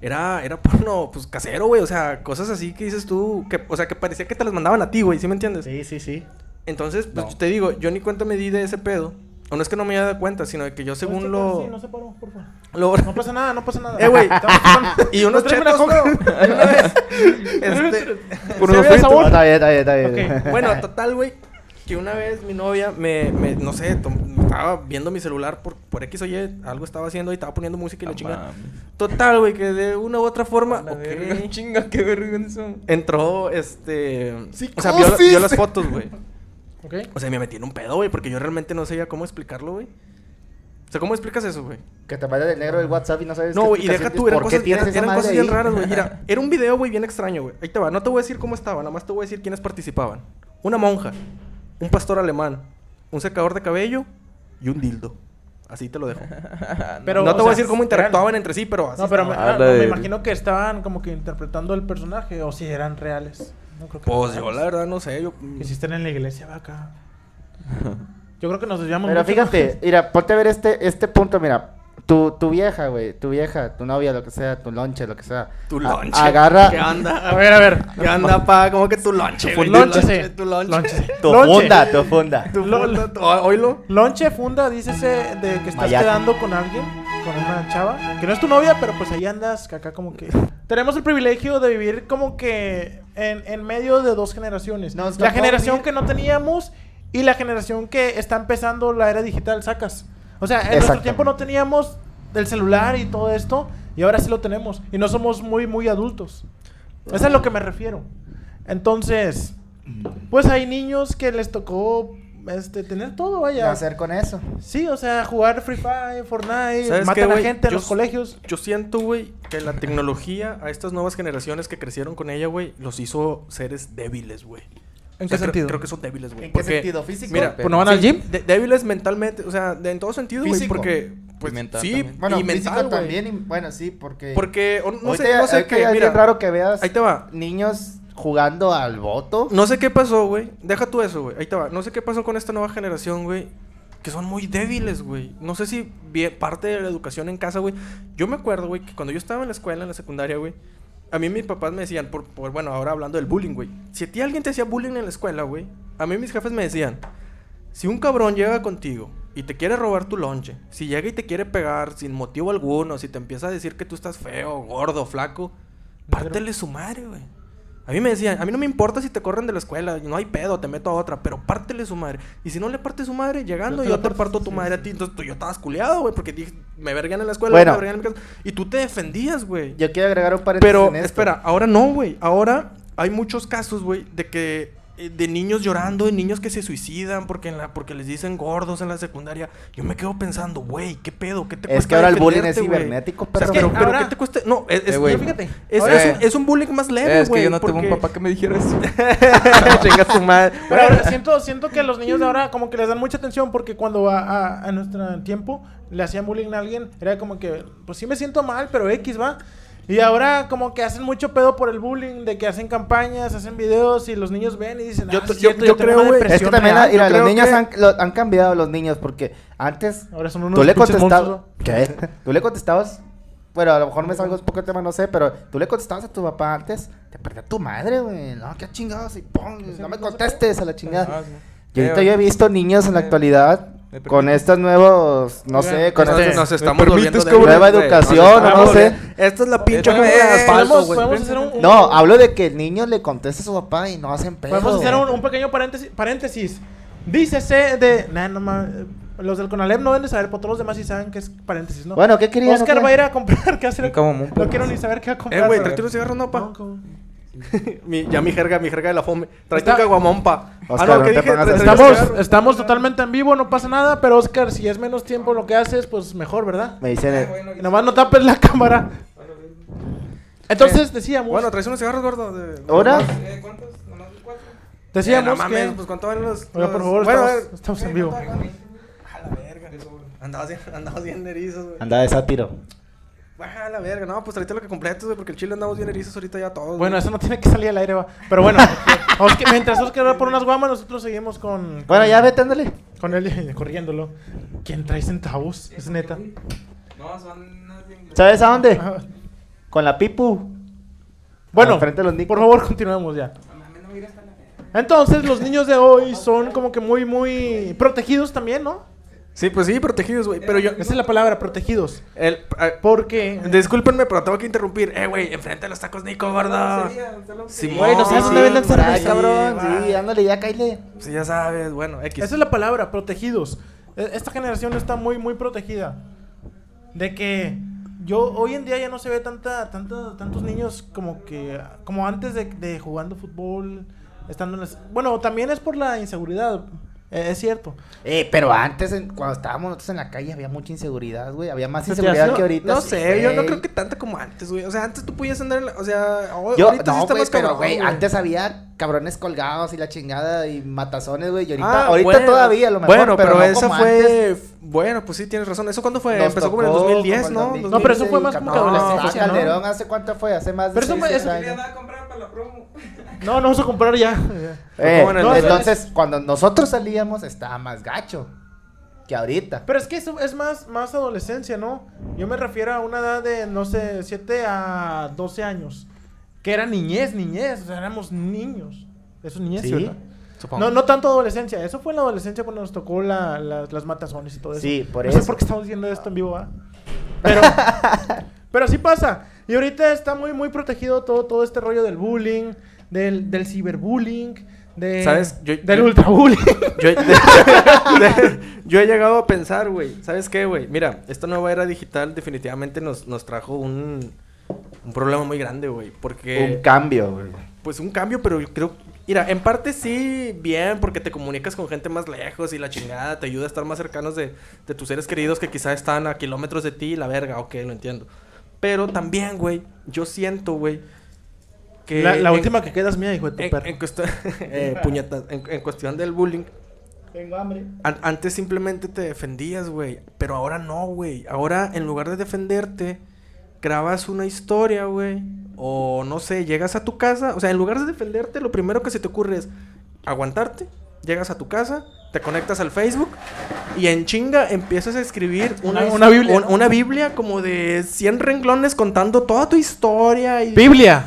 Era, era porno, pues casero, güey. O sea, cosas así que dices tú. Que, o sea, que parecía que te las mandaban a ti, güey. ¿Sí me entiendes? Sí, sí, sí. Entonces, pues No. yo te digo, yo ni cuenta me di de ese pedo. O no es que no me haya dado cuenta, sino de que yo según Sí, lo... no se paró, por favor. lo- No pasa nada, no pasa nada. Eh, güey. Y unos una chetos. ¿no? Y una vez, este, Por unos fritos. No, está bien, está bien, está bien. Ok, bueno, total, güey, que una vez mi novia me, me no sé, estaba viendo mi celular por, por X o Y, algo estaba haciendo y estaba poniendo música y la No chingada. Total, güey, que de una u otra forma, La ok, verga, chinga, qué vergüenza. entró, este, o sea, Psicosis. vio, vio las fotos, güey. O sea, me metí en un pedo, güey, porque yo realmente no sabía cómo explicarlo, güey. O sea, ¿cómo explicas eso, güey? Que te manda el negro del WhatsApp y no sabes No, güey, y deja tú, eran ¿por qué cosas, eran, eran bien raras, güey. Mira, era un video, güey, bien extraño, güey. Ahí te va, no te voy a decir cómo estaba, nada más te voy a decir quiénes participaban. Una monja, un pastor alemán, un secador de cabello y un dildo. Así te lo dejo. Pero, no o te voy a decir cómo interactuaban entre sí, pero así No, pero me, ah, no, me imagino que estaban como que interpretando el personaje o si eran reales. No creo que Pues yo la verdad no sé, yo... Que si están en la iglesia, va acá. Yo creo que nos desviamos Pero mucho, fíjate, mira, ponte a ver este, este punto, mira. Tu, tu vieja, güey, tu vieja, tu novia, lo que sea, tu lonche, lo que sea. Tu lonche. Agarra ¿Qué onda? A ver, a ver. ¿Qué onda, pa? ¿Cómo que tu lonche? Tu Lonche, Tu lonche. Tu funda, tu funda. Tu funda, Oílo. Lonche funda, dícese de que estás Mayate. quedando con alguien, con una chava, que no es tu novia, pero pues ahí andas, que acá como que... Tenemos el privilegio de vivir como que en, en medio de dos generaciones. Nos la generación vivir- que no teníamos y la generación que está empezando la era digital, sacas. O sea, en nuestro tiempo no teníamos el celular y todo esto, y ahora sí lo tenemos. Y no somos muy, muy adultos. Eso es a lo que me refiero. Entonces, pues hay niños que les tocó este, tener todo, ¿Qué vaya. hacer con eso? Sí, o sea, jugar Free Fire, Fortnite, ¿Sabes matan qué, a gente en Yo los s- colegios. Yo siento, güey, que la tecnología a estas nuevas generaciones que crecieron con ella, güey, los hizo seres débiles, güey. ¿En O sea, qué sentido? Creo que son débiles, güey. ¿En qué sentido? ¿Físico? Mira, ¿Pues no van al gym? de- débiles mentalmente, o sea, de- en todo sentido, güey, porque pues Y mental sí, también. Bueno, y mental, también, y- bueno, sí, porque... Porque o no sé, no sé es mira, bien raro que veas ahí te va. niños jugando al voto. No sé qué pasó, güey. Deja tú eso, güey. Ahí te va. No sé qué pasó con esta nueva generación, güey. Que son muy débiles, güey. No sé si parte de la educación en casa, güey. Yo me acuerdo, güey, que cuando yo estaba en la escuela, en la secundaria, güey. A mí mis papás me decían, por, por- bueno, ahora hablando del bullying, güey. Si a ti alguien te hacía bullying en la escuela, güey. A mí mis jefes me decían, si un cabrón llega contigo y te quiere robar tu lonche, si llega y te quiere pegar sin motivo alguno, si te empieza a decir que tú estás feo, gordo, flaco, pártele su madre, güey. A mí me decían, a mí no me importa si te corren de la escuela, no hay pedo, te meto a otra, pero pártele su madre. Y si no le partes su madre, llegando, Yo te yo te parto, tu sí. madre a ti. Entonces tú- yo estaba culeado, güey, porque dije, me vergan en la escuela, Bueno. me verguean en mi casa. Y tú te defendías, güey. Yo quiero agregar un paréntesis Pero, en esto. espera, ahora no, güey. Ahora hay muchos casos, güey, de que de niños llorando, de niños que se suicidan porque en la porque les dicen gordos en la secundaria. Yo me quedo pensando, güey, ¿qué pedo? ¿Qué te Es cuesta que ahora el bullying es güey? cibernético, O sea, pero, Es pero ahora- ¿qué te cuesta? No, es, es- Eh, güey. Pero fíjate. es, es un, es un bullying más leve, es güey. que yo no tuve un porque- papá que me dijera eso. Chinga tu madre. Pero ahora siento, siento que los niños de ahora como que les dan mucha atención porque cuando a, a, a nuestro tiempo le hacían bullying a alguien, era como que, pues sí me siento mal, pero X va. Y ahora como que hacen mucho pedo por el bullying, de que hacen campañas, hacen videos y los niños ven y dicen, Yo ah, sí yo- yo tengo creo, güey, Es que también, real". mira, yo los niños que- han, lo- han cambiado los niños porque antes Ahora son unos tú le contestabas. ¿Qué? Tú le contestabas. Bueno, a lo mejor me salgo un poco de tema, no sé, pero tú le contestabas a tu papá antes, te perdía tu madre, güey. No, qué chingados, y pum, no me contestes a la chingada. Y ahorita yo he visto niños en la actualidad ¿me con estos nuevos, no Oigan, sé, con nos, este- nos estamos permites, volviendo de cabrón? Nueva educación, nos no sé. Esta es la pinche eh, asfalto, un, No, hablo de que el niño le conteste a su papá y no hacen pedo. podemos hacer un, un pequeño paréntesis. paréntesis. Dícese de... Nah, no ma- Los del Conalep no deben de saber, pero todos los demás sí saben que es paréntesis, ¿no? Bueno, ¿qué querías? Oscar va a ir a comprar, ¿qué hacer? No quiero ni saber qué va a comprar. Eh, güey, unos cigarros, no, pa. Ya mi jerga, mi jerga de la fome. Está- un caguamón, pa. Oscar, no Estamos, estamos totalmente en vivo, no pasa nada, pero Oscar, si es menos tiempo lo que haces, pues mejor, ¿verdad? Me dicen, Ah, eh, bueno, nomás no tapes la cámara. Entonces decíamos, Bueno, traes unos cigarros, gordo. de- ¿ahora? Eh, ¿Cuántos? ¿Nomás cuatro? decíamos Eh, no mames, que... pues cuánto valen los. Oiga, por favor, bueno, estamos, eh, estamos en vivo. A la verga. Andabas bien, andabas bien erizos, güey. Anda de sátiro. Baja a la verga. No, pues tráete lo que completes, güey, porque el chile andamos bien erizos ahorita ya todos. Bueno, güey. eso no tiene que salir al aire, va. Pero bueno, Oscar- mientras Oscar va por unas guamas, nosotros seguimos con... Bueno, con- ya vete, ándale. Con él corriéndolo. ¿Quién trae centavos? Es neta. No, son. ¿Sabes a dónde? Ajá. Con la Pipu. Bueno, frente de los por favor, continuemos ya. No mames, no mira hasta la- Entonces, los niños de hoy son como que muy, muy protegidos también, ¿no? Sí, pues sí, protegidos, güey. Pero yo. Esa es la palabra, protegidos. El, eh, Porque... Discúlpenme, pero tengo que interrumpir. Eh, güey, enfrente de los tacos, Nico, gordo. Sí, Güey, no sabes sí, dónde venden cerveza, ahí, cabrón. va. Sí, ándale, ya cállate. Sí, ya sabes. Bueno, X. Esa es la palabra, protegidos. E- Esta generación está muy, muy protegida. De que yo hoy en día ya no se ve tanta, tanta, tantos niños como que como antes de, de jugando fútbol, estando en las... Bueno, también es por la inseguridad, eh, es cierto. Eh, pero antes, en- cuando estábamos nosotros en la calle, había mucha inseguridad, güey. Había más ¿Se te inseguridad que ahorita. No sé, yo no creo que tanto como antes, güey. O sea, antes tú podías andar en la... O sea, hoy- Yo, ahorita sí no, está güey, más pero, cabrón, güey, antes había cabrones colgados y la chingada y matazones, güey. Y ahorita, Ah, ahorita bueno. todavía, a lo mejor, Bueno, pero, no esa como fue... antes. Bueno, pues sí, tienes razón. ¿Eso cuándo fue? Nos Empezó como en el tocó 2010, como ¿no? el 2015 No, pero eso fue más como que no, adolescencia, ¿no? Calderón, ¿hace cuánto fue? Hace más de Pero eso fue- eso- años. A comprar para la promo. No, no vamos a comprar ya. Eh, No, entonces, cuando nosotros salíamos, estaba más gacho que ahorita. Pero es que eso es más, más adolescencia, ¿no? Yo me refiero a una edad de, no sé, 7 a 12 años. Que era niñez, niñez. O sea, éramos niños. Eso es niñez, Sí. ¿verdad? Supongo. No, no tanto adolescencia. Eso fue en la adolescencia cuando nos tocó la, la- las matazones y todo eso. Sí, por no sé eso. por qué estamos diciendo esto en vivo, ¿va? Pero, pero sí pasa. Y ahorita está muy, muy protegido todo, todo este rollo del bullying, del, del ciberbullying, de, ¿Sabes? Yo- del yo- ultrabullying. Yo, yo he llegado a pensar, güey. ¿Sabes qué, güey? Mira, esta nueva era digital definitivamente nos, nos trajo un, un problema muy grande, güey. Porque... Un cambio, güey. Pues un cambio, pero yo creo... Mira, en parte sí, bien, porque te comunicas con gente más lejos y la chingada te ayuda a estar más cercanos de, de tus seres queridos que quizás están a kilómetros de ti y la verga, ok, lo entiendo. Pero también, güey, yo siento, güey, que... la la en- última que queda es mía, hijo de tu en, perro. en cuestión, eh, puñetas, en, en cuestión del bullying, Tengo hambre. an- antes simplemente te defendías, güey. Pero ahora no, güey. Ahora, en lugar de defenderte, grabas una historia, güey. O no sé, llegas a tu casa. O sea, en lugar de defenderte, lo primero que se te ocurre es aguantarte. Llegas a tu casa, te conectas al Facebook y en chinga empiezas a escribir una, Una- una Biblia, una Biblia como de 100 renglones contando toda tu historia y, Biblia.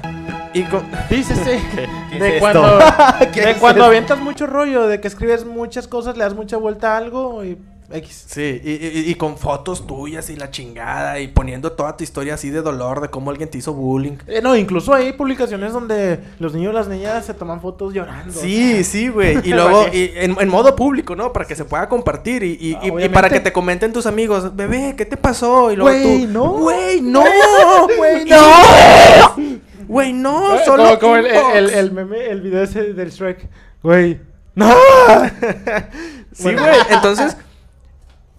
y con- Dícese. ¿Qué de es cuando, esto? ¿Qué de es cuando esto? avientas mucho rollo, de que escribes muchas cosas, le das mucha vuelta a algo y X. Sí, y, y- y con fotos tuyas y la chingada y poniendo toda tu historia así de dolor de cómo alguien te hizo bullying. Eh, no, incluso hay publicaciones donde los niños y las niñas se toman fotos llorando. Sí, sí, güey. Y luego, y en, en modo público, ¿no? Para que se pueda compartir y, y- y- y Obviamente. para que te comenten tus amigos, bebé, ¿qué te pasó? Y luego Güey, tú, no. Güey, no. Güey, no. Güey, no, Eh, solo. como, como el, el meme, el video ese del Shrek. Güey. ¡No! Sí, güey. Entonces,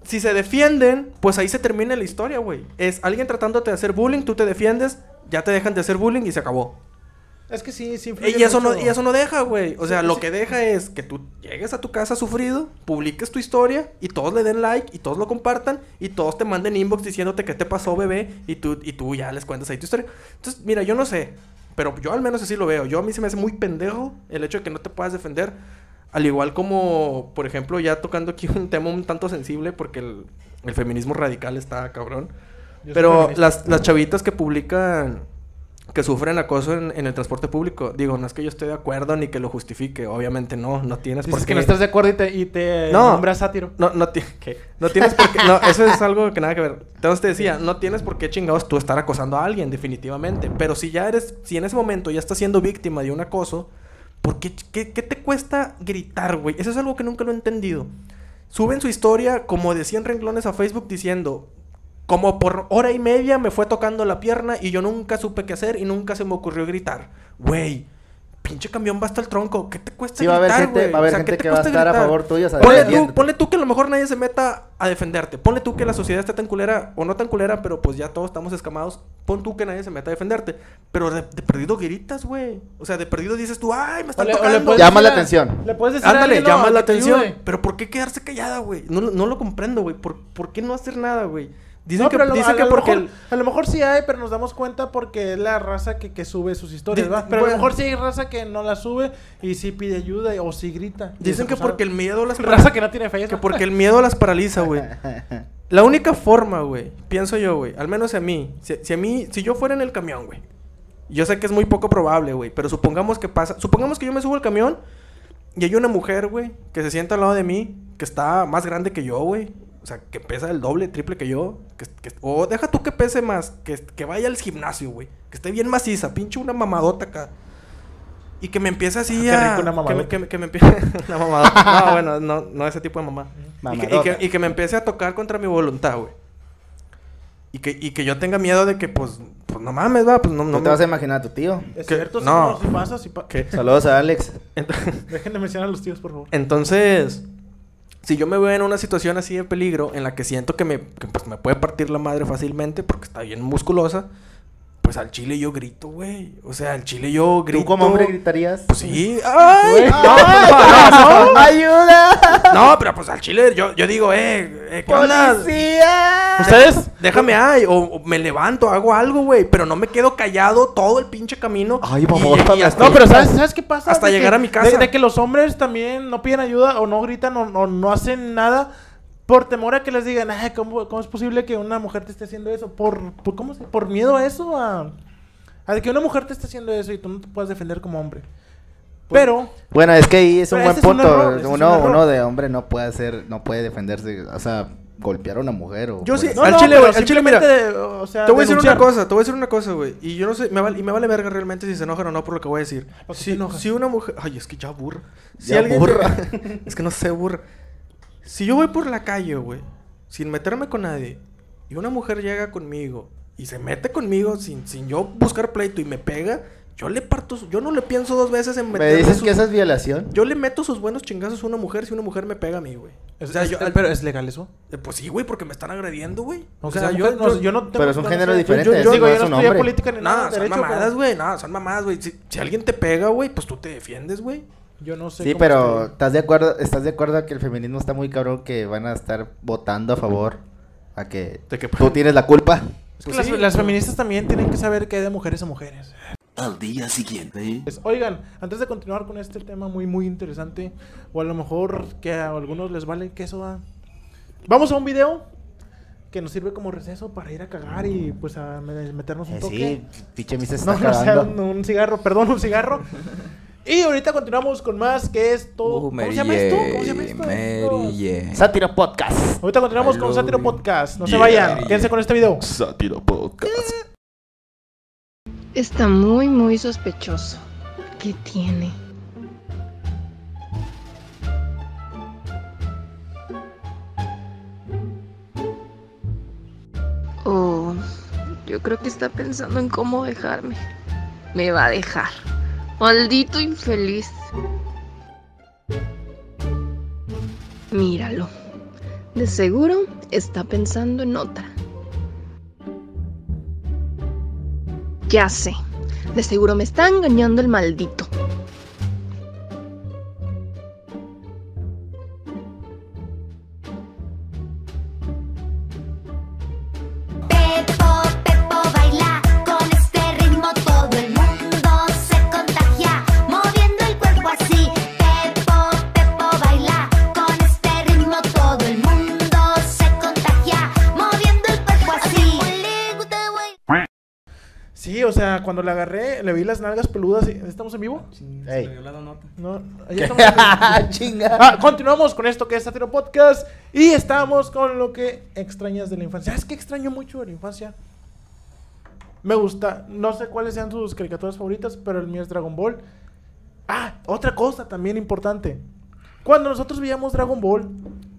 si se defienden, pues ahí se termina la historia, güey. Es alguien tratándote de hacer bullying, tú te defiendes, ya te dejan de hacer bullying y se acabó. Es que sí, sí Y eso, no, y eso no deja, güey. O sea, Sí, lo sí. que deja es que tú llegues a tu casa sufrido, publiques tu historia y todos le den like y todos lo compartan y todos te manden inbox diciéndote qué te pasó, bebé, y tú, y tú ya les cuentas ahí tu historia. Entonces, mira, yo no sé, pero yo al menos así lo veo. Yo a mí se me hace muy pendejo el hecho de que no te puedas defender. Al igual como, por ejemplo, ya tocando aquí un tema un tanto sensible porque el, el feminismo radical está cabrón. Yo Pero las, las chavitas que publican que sufren acoso en, en el transporte público, digo, no es que yo esté de acuerdo ni que lo justifique, obviamente no, no tienes por que qué. no estás de acuerdo y te, y te No. nombras sátiro. No, no, ti- no tienes por qué. No, eso es algo que nada que ver. Entonces te decía, no tienes por qué chingados tú estar acosando a alguien, definitivamente. Pero si ya eres, si en ese momento ya estás siendo víctima de un acoso, ¿por qué, qué, qué te cuesta gritar, güey? Eso es algo que nunca lo he entendido. Suben su historia como de 100 renglones a Facebook diciendo, como por hora y media me fue tocando la pierna y yo nunca supe qué hacer y nunca se me ocurrió gritar. Güey, pinche camión va hasta el tronco. ¿Qué te cuesta Sí, va a haber gritar, gente, va a haber O sea, gente ¿qué te que va a cuesta estar a gritar? favor tuyo. o sea, Ponle tú, ponle tú que a lo mejor nadie se meta a defenderte. Ponle tú que la sociedad está tan culera, o no tan culera, pero pues ya todos estamos escamados. Pon tú que nadie se meta a defenderte. Pero de, de perdido gritas, güey. O sea, de perdido dices tú, ay, me están O le tocando. Llama la a- atención. Le puedes decir a Ándale, alguien, no, llama la atención. Pero ¿por qué quedarse callada, güey? No, lo- no lo comprendo, güey. ¿Por, ¿Por qué no hacer nada, güey? Dicen No, que, pero a lo, dicen a que lo porque... mejor, a lo mejor sí hay, pero nos damos cuenta porque es la raza que, que sube sus historias, ¿va? Pero a lo mejor sí hay raza que no la sube y sí pide ayuda o sí grita. Dicen que porque el miedo las Raza que no tiene fe. Que porque el miedo las paraliza, güey. La única forma, güey, pienso yo, güey, al menos a mí, si, si a mí, si yo fuera en el camión, güey, yo sé que es muy poco probable, güey, pero supongamos que pasa, supongamos que yo me subo al camión y hay una mujer, güey, que se sienta al lado de mí, que está más grande que yo, güey, o sea, que pesa el doble, triple que yo, que, que- o deja tú que pese más, que, que vaya al gimnasio, güey, que esté bien maciza, pinche una mamadota acá. Y que me empiece así Ah, qué a... rico una que me- mamadota. que, me- que me empiece... una mamadota. No, bueno, no, no ese tipo de mamá. Y que, y, Mamadota. que, y que me empiece a tocar contra mi voluntad, güey. Y que, y que yo tenga miedo de que, pues, pues no mames, va, pues no, No, no te me- vas a imaginar a tu tío. Es cierto, sí, no. sí pasa, sí pa- ¿Qué? Saludos a Alex. Ent- Dejen de mencionar a los tíos, por favor. Entonces, si yo me veo en una situación así de peligro, en la que siento que me, que, pues, me puede partir la madre fácilmente porque está bien musculosa, pues al chile yo grito, güey. O sea, al chile yo grito. ¿Tú como hombre gritarías? Pues sí. No, no, no. ¡Ayuda! No, pero pues al chile yo, yo digo, eh, eh, ¿qué onda? ¡Policía! ¿Ustedes? Déjame ay, o, o me levanto, hago algo, güey. Pero no me quedo callado todo el pinche camino. Ay, hasta- No, pero ¿sabes, ¿sabes qué pasa? Hasta De llegar que- a mi casa. De, de que los hombres también no piden ayuda o no gritan o, o no hacen nada por temor a que les digan, Ay, ¿cómo, cómo es posible que una mujer te esté haciendo eso? ¿Por, por, ¿cómo se- por miedo a eso? A, a que una mujer te esté haciendo eso y tú no te puedas defender como hombre. Pues, Pero, Bueno, es que ahí es un buen ese es un punto. error, es un uno, uno de hombre no puede hacer, no puede defenderse, o sea, golpear a una mujer o Yo sí- pues, no, Al no, chile, güey, al chile, mira, o sea, Te voy a decir una cosa, te voy a decir una cosa, güey. Y yo no sé, me vale, y me vale verga realmente si se enojan o no por lo que voy a decir. ¿Por qué Si, si una mujer. Ay, es que ya burra. Si Ya alguien. burra. es que no sé, burra. Si yo voy por la calle, güey, sin meterme con nadie, y una mujer llega conmigo y se mete conmigo sin, sin yo buscar pleito y me pega, yo le parto. su- Yo no le pienso dos veces en ¿Me meterle dices sus- que esa es violación? Yo le meto sus buenos chingazos a una mujer si una mujer me pega a mí, güey. O sea, es- yo- pero es legal eso. eh, Pues sí, güey, porque me están agrediendo, güey. O sea, yo, no, yo no tengo- Pero es un no género diferente, Yo, yo, digo, no yo es no estudié política ni No, nada. son derecho, mamadas, pero güey. No, son mamadas, güey. Si, si alguien te pega, güey, pues tú te defiendes, güey. Yo no sé. Sí, cómo pero estoy. ¿estás de acuerdo estás de acuerdo que el feminismo está muy cabrón que van a estar votando a favor a que De que- tú tienes la culpa? Es que Pues las, sí, las feministas también tienen que saber que hay de mujeres a mujeres. Al día siguiente. Pues, Oigan, antes de continuar con este tema muy, muy interesante, o a lo mejor que a algunos les vale que eso va. Vamos a un video que nos sirve como receso para ir a cagar y pues a me- meternos un Eh, toque. sí, pinche misa está No, no sea un, un cigarro, perdón, un cigarro. y ahorita continuamos con más que esto. Uh, ¿Cómo Mary se llama esto? ¿Cómo se llama esto? Mary. Sátiro Podcast. Ahorita continuamos I con Sátiro. Podcast. No se vayan, quédense con este video. Sátiro Podcast. Está muy, muy sospechoso. ¿Qué tiene? Oh, yo creo que está pensando en cómo dejarme. Me va a dejar. Maldito infeliz. Míralo. De seguro está pensando en otra. Ya sé. De seguro me está engañando el maldito. Cuando la agarré, le vi las nalgas peludas. y- ¿Estamos en vivo? Ey. No, ya estamos en vivo. Chinga. Ah, continuamos con esto que es Satiro Podcast. Y estamos con lo que extrañas de la infancia. ¿Sabes qué extraño mucho de la infancia? Me gusta. No sé cuáles sean sus caricaturas favoritas, pero el mío es Dragon Ball. Ah, otra cosa también importante. Cuando nosotros veíamos Dragon Ball,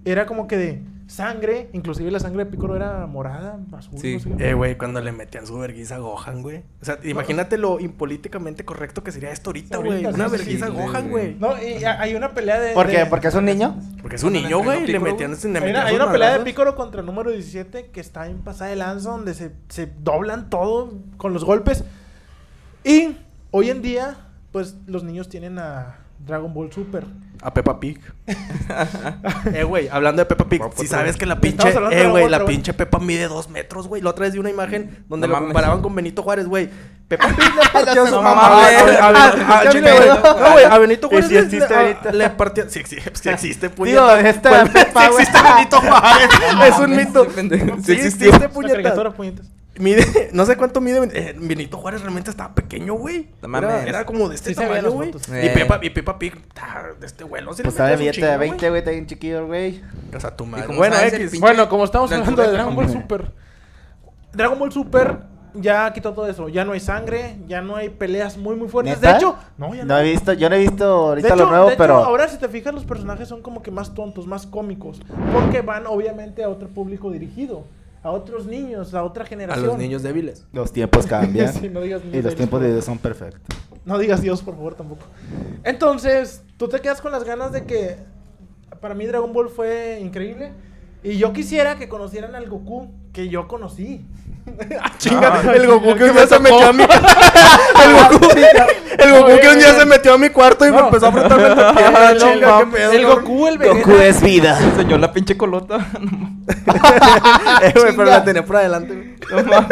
era como que de sangre. Inclusive la sangre de Piccolo era morada, azul. Sí. no sé. Eh, güey, cuando le metían su vergüenza a Gohan, güey. O sea, imagínate lo impolíticamente correcto que sería esto ahorita, güey. Una vergüenza a Gohan, güey. No, y hay una pelea de. ¿Por qué? de- ¿Porque es un niño? Porque es un niño, güey. Le metían, le Hay metían una, hay una pelea de. Piccolo contra el número 17 que está en pasada de lanza donde se, se doblan todo con los golpes. Y hoy en día, pues los niños tienen a Dragon Ball Super. A Peppa Pig. eh, güey, hablando de Peppa Pig, si sabes que la pinche. Eh, güey, la pinche Peppa mide dos metros, güey. La otra vez vi una imagen donde No lo mames. comparaban con Benito Juárez, güey. Peppa Pig le partió No su mamá. A, a- a- a- Ah, a- veo. No, güey, a Benito Juárez sí le- existe a- ahorita. le partió. Sí, sí, sí existe, Digo, puñeta. esta Pues, Peppa, sí güey. existe Benito Juárez. Es un mito. Sí Sí existe, puñeta. Mide, no sé cuánto mide. eh, Benito Juárez realmente estaba pequeño, güey. No Era, era como de este Sí tamaño, güey. Y Eh. Peppa, y Peppa Pig, ah, de este vuelo. Sí le Pues billete de chingo, 20, güey, está bien chiquillo, güey. O sea, tu madre. como Bueno, X. pinche- Bueno, como estamos la hablando de Dragon Ball. Super. Dragon Ball Super ya quitó todo eso. Ya no hay sangre, ya no hay peleas muy, muy fuertes. ¿Neta? De hecho, no, ya no. No he visto, yo no he visto ahorita de hecho, lo nuevo, de hecho, pero. ahora si te fijas, los personajes son como que más tontos, más cómicos. Porque van, obviamente, a otro público dirigido. A otros niños, a otra A generación. los niños débiles. Los tiempos cambian. Sí, no digas y los débiles, tiempos de. Dios son perfectos. No digas Dios, por favor, tampoco. Entonces, tú te quedas con las ganas de que para mí Dragon Ball fue increíble. Y yo quisiera que conocieran al Goku que yo conocí. Ah, Chinga, Ah, el Goku el que un día me se metió a mi. el Goku, el Goku que un día se metió a mi cuarto y me no. empezó a frotarme la pierna. El- Chinga, qué el, pedo. el. Goku, el Vegeta. Goku es vida. Enseñó la pinche colota. Eh, güey, pero la tenía por adelante. No mames.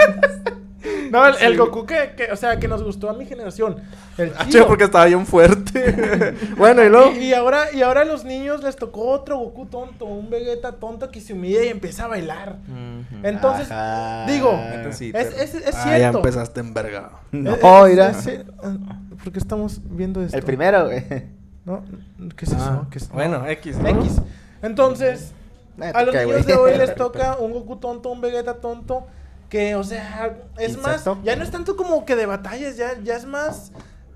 No, el, el Goku que, que, o sea, que nos gustó a mi generación. El Ah, chido. porque estaba bien fuerte. bueno, y luego. Y, y ahora, y ahora a los niños les tocó otro Goku tonto, un Vegeta tonto que se humilla y empieza a bailar. Entonces, Ajá. digo, sí, es, es, es Ah, ya cierto. empezaste envergado. No, Es- es- mira. es cier- ah, ¿Por qué estamos viendo esto? El primero, güey. ¿No? ¿Qué es eso? Ah, ¿Qué es- bueno, no. X. ¿no? X. Entonces, a los niños de hoy les toca un Goku tonto, un Vegeta tonto. Que, o sea, es más, ya no es tanto como que de batallas, ya, ya es más.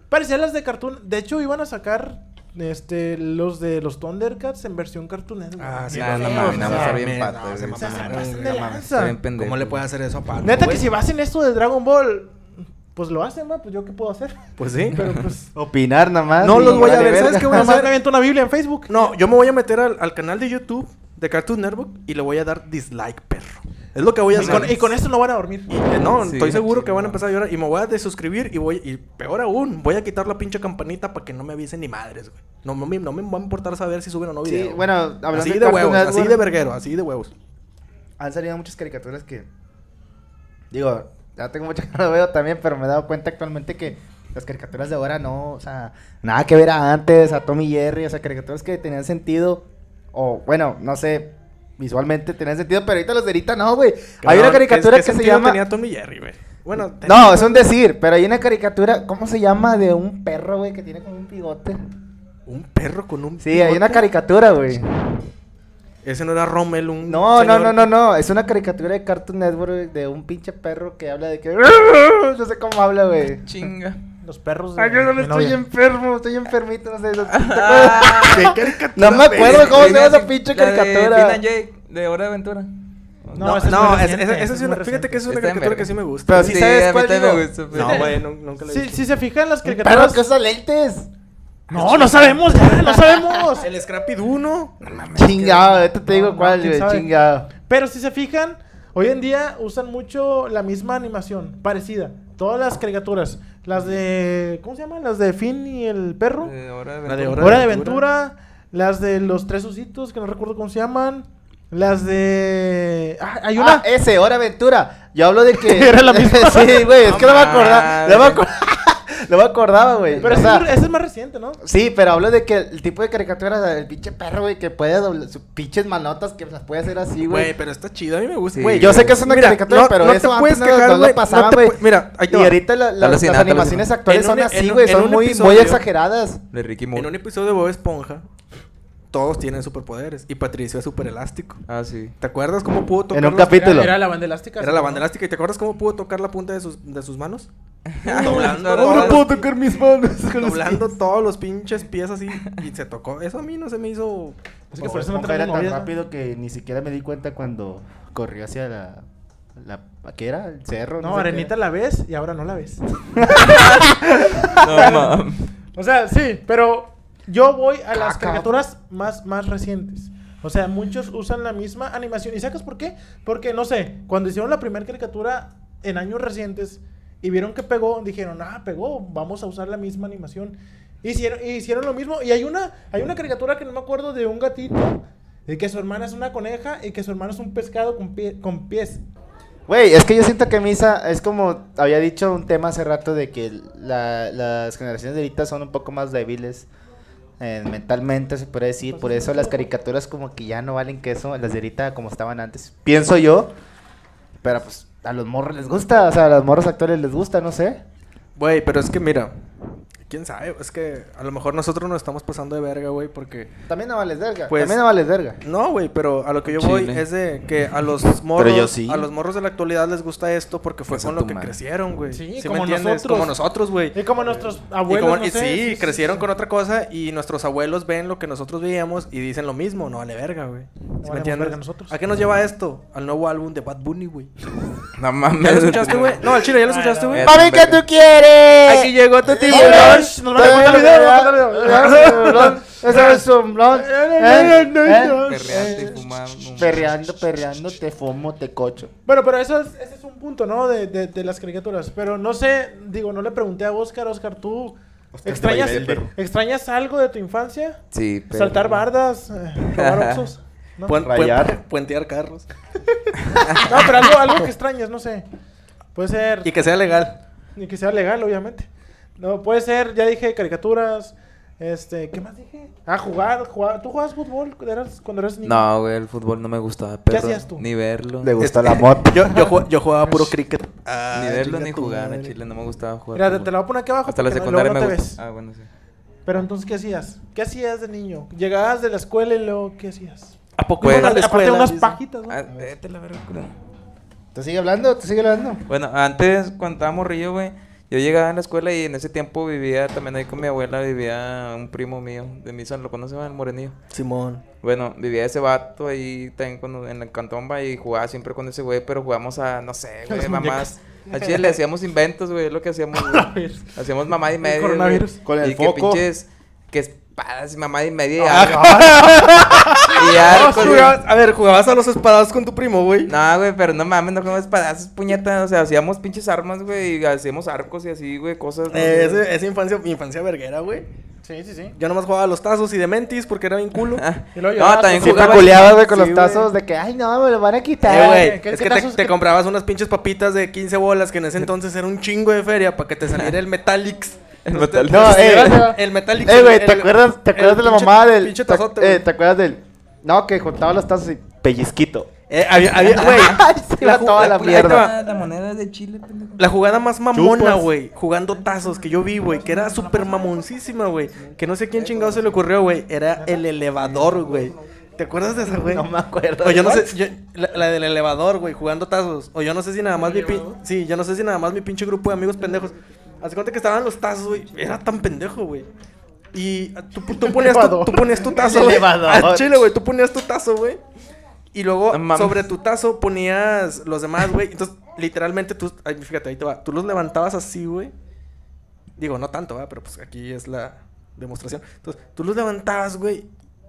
Parecía las de Cartoon. De hecho, iban a sacar este los de los Thundercats en versión Cartoon Network. Ah, sí, no feos, mames, no, está bien pato, no, se mamaron, no. ¿Cómo le puede hacer eso a Pato? Neta, que si vas en esto de Dragon Ball, pues lo hacen, ¿va? Pues yo qué puedo hacer. Pues sí. Pero pues. Opinar nada más. No los voy a ver. ¿sabes qué voy a hacer? me aviento una Biblia en Facebook. No, yo me voy a meter al, al canal de YouTube de Cartoon Network y le voy a dar dislike, perro. Es lo que voy a Y hacer. con, y con eso no van a dormir. Y, eh, no, Sí, estoy seguro sí, que van a empezar a llorar y me voy a desuscribir y voy y peor aún, voy a quitar la pinche campanita para que no me avisen ni madres, güey. No, no me, no me va a importar saber si suben o no Sí, video. bueno, hablando así de huevos, así de verguero, así de huevos. Han salido muchas caricaturas que. Digo, ya tengo mucho que no veo también, pero me he dado cuenta actualmente que las caricaturas de ahora no, o sea, nada que ver a antes, a Tommy Jerry, o sea, caricaturas que tenían sentido, o bueno, no sé, visualmente tenían sentido, pero ahorita los de ahorita no, güey. Hay una caricatura ¿qué- qué que se llama. tenía Tommy Jerry, güey? Bueno, No, tenía- es un decir, pero hay una caricatura, ¿cómo se llama? De un perro, güey, que tiene como un bigote. un perro con un Sí, hay una caricatura, güey. Ese no era Rommel, un No, no, señor- no, no, no. Es una caricatura de Cartoon Network de un pinche perro que habla de que. No sé cómo habla, güey. Chinga. Los perros. de Ay, yo no mi estoy novia. enfermo, estoy enfermito, no sé. no- ¿Qué caricatura No me acuerdo cómo se llama esa pinche la de caricatura. Finn and Jake, de Hora de Aventura. No, No, esa es no, esa- es una, fíjate que es una Está en caricatura verga. que sí me gusta. Pero sí, sabes a mí cuál también digo. me gusta, pero- No, güey, nu- nunca la he Si, visto. si se fijan las Un perro caricaturas. que usa lentes. No, no sabemos ya, no sabemos. El Scrappy Duno. Chingado, ahorita te digo No, cuál, quién güey, sabe. chingado. Pero si se fijan, hoy en día usan mucho la misma animación, parecida. Todas las caricaturas. Las de. ¿Cómo se llaman? Las de Finn y el perro. Eh, hora de La de aventura. Hora de aventura. Las de los tres ositos, que no recuerdo cómo se llaman. Las de. Ah, hay una. Ah, ese, Hora Aventura. Yo hablo de que. Era la misma. sí, güey, es No que no me acordaba. No me, mames. No me acordaba, güey. pero O ese, sea, es, ese es más reciente, ¿no? Sí, pero hablo de que el tipo de caricatura, el pinche perro, güey, que puede doblar sus pinches manotas, que las puede hacer así, Güey, güey. pero está chido. A mí me gusta. Sí. Güey, Yo sé que es una Mira, caricatura, no- pero no eso te puedes antes no, quejar, no güey, lo pasaban, no te Mira, ahí te y ahorita la- la- las animaciones actuales En un- son así, en- güey, en son un muy, muy exageradas. De Ricky En Moore. un episodio de Bob Esponja, todos tienen superpoderes. Y Patricio es super elástico. Ah, sí. ¿Te acuerdas cómo pudo tocar En un capítulo. Era, era la banda elástica. Era sí, la banda elástica. ¿Y te acuerdas cómo pudo tocar la punta de sus, de sus manos? Doblando no puedo tocar mis manos Doblando todos los pinches pies así. Y se tocó. Eso a mí no se me hizo. Así que por eso no Esponja era tan rápido que ni siquiera me di cuenta cuando corrió hacia la... la ¿Qué era? ¿El cerro? No, sé Arenita la ves y ahora no la ves. No, mames. O sea, sí, pero yo voy a las Caca. caricaturas más, más recientes. O sea, muchos usan la misma animación. ¿Y sabes por qué? Porque, no sé, cuando hicieron la primera caricatura en años recientes y vieron que pegó, dijeron, ah, pegó, vamos a usar la misma animación. Hicieron, hicieron lo mismo. Y hay una, hay una caricatura que no me acuerdo de un gatito, de que su hermana es una coneja y que su hermano es un pescado con, pie- con pies. Güey, es que yo siento que Misa es como había dicho un tema hace rato de que la- las generaciones de ahorita son un poco más débiles eh, mentalmente, se puede decir. Por eso las caricaturas como que ya no valen queso, las de ahorita como estaban antes. Pienso yo. Pero pues a los morros les gusta, o sea, a los morros actuales les gusta, no sé. Güey, pero es que mira. Quién sabe. Es que a lo mejor nosotros nos estamos pasando de verga, güey. Porque. También no vales verga. Pues- También no vales verga. No, güey, pero a lo que yo voy es de que a los morros, yo sí. a los morros de la actualidad les gusta esto porque fue Pues con lo que madre. crecieron, güey. Sí, me como nosotros. Como nosotros, güey. Y como nuestros Y abuelos, como- no y sé, sí, sí, crecieron sí, con sí. otra cosa y nuestros abuelos ven lo que nosotros veíamos y dicen lo mismo, no vale verga, güey. ¿Sí valemos me entiendes? verga nosotros. ¿A qué nos lleva esto? Al nuevo álbum de Bad Bunny, güey. No mames. ¿Ya lo escuchaste, güey? No, al chile, ¿ya lo escuchaste, güey? ¡Mami, ¿qué tú quieres! Aquí llegó tu tiburón. Nos van a cortar el video, nos van a cortar el video. Ese es un. ¿Eh? ¿Eh? Perreando y fumando. Perreando, perreando, te fumo, te cocho. Bueno, pero eso es, ese es un punto, ¿no? De, de, de las caricaturas. Pero no sé, digo, no le pregunté a Oscar, Oscar, ¿tú extrañas, extrañas algo de tu infancia? Sí, pero... Saltar bardas, eh, robar oxos. ¿no? Puen- puen- Rayar. puentear carros. No, pero algo, algo que extrañas, no sé. Puede ser. Y que sea legal. Y que sea legal, obviamente. No, puede ser, ya dije, caricaturas. Este, ¿qué más dije? Ah, jugar, jugar. ¿Tú jugabas fútbol cuando eras, cuando eras niño? No, güey, el fútbol no me gustaba, perro. hacías tú? Ni verlo. Le gustó la moto. Yo, yo, ju- yo jugaba puro cricket. Ah, Ni verlo ni jugar madre. Chile, no me gustaba jugar. Mira, te, fútbol. te la voy a poner aquí abajo. Hasta la no- secundaria me no te gusta. ves. Ah, bueno, sí. Pero entonces, ¿qué hacías? ¿Qué hacías de niño? Llegabas de la escuela y luego, ¿qué hacías? ¿A poco Pues- la Aparte unas pajitas, ¿no? Ah, vete la verga. ¿Te sigue hablando? ¿Te sigue hablando? Bueno, antes, cuando estaba morrillo, güey, yo llegaba a la escuela y en ese tiempo vivía también ahí con mi abuela, vivía un primo mío de mi son, ¿lo conocen? El morenillo. Simón. Bueno, vivía ese vato ahí también cuando, en el cantón va y jugaba siempre con ese güey, pero jugamos a, no sé, güey, Las mamás. A Chile le hacíamos inventos, güey, es lo que hacíamos, güey. Hacíamos mamá y media. güey. coronavirus. Con el y que foco. pinches, que espadas y mamá y media y Ah. y arcos, güey. Jugabas- a ver, jugabas a los espadados con tu primo, güey. No, güey, pero no mames, no jugamos espadazos, puñetas. O sea, hacíamos pinches armas, güey, y hacíamos arcos y así, güey, cosas. no Eh, ese- esa infancia, mi infancia verguera, güey. Sí, sí, sí. Yo nomás jugaba a los tazos y de mentis porque era bien culo. Ah, Y luego no, llorabas también Siempre jugaba. güey, con Sí, los güey. tazos de que, ay, no, me lo van a quitar. Eh, güey, ¿qué- es qué que te, tazos te que- comprabas unas pinches papitas de 15 bolas que en ese entonces era un chingo de feria para que te saliera el Metallics. El Metallics. No, eh, el Metallics. Eh, güey, ¿te acuerdas, ¿te el acuerdas de la mamada del. Pinche te- tazote, eh, güey. ¿Te acuerdas del.? No, que juntaba los tazos y pellizquito. Eh, había, había- güey, ju- toda la mierda. la moneda de Chile, pendejo. La jugada más mamona, güey, jugando tazos que yo vi, güey, que era súper mamoncísima, güey. Que no sé quién chingado se le ocurrió, güey. Era el elevador, güey. ¿Te acuerdas de esa, güey? No me acuerdo. O yo no sé, yo- la, la del elevador, güey, jugando tazos. O yo no sé si nada más mi pin... Sí, yo no sé si nada más mi pinche grupo de amigos pendejos. Hace cuenta que estaban los tazos, güey. Era tan pendejo, güey. Y ah, tú, tú ponías tu, tú ponías tu tazo, El güey. elevador. Al chile, güey. Tú ponías tu tazo, güey. Y luego No sobre tu tazo ponías los demás, güey. Entonces, literalmente tú... ay, fíjate, ahí te va. Tú los levantabas así, güey. Digo, no tanto, ¿verdad? Pero pues aquí es la... demostración. Entonces, tú los levantabas, güey.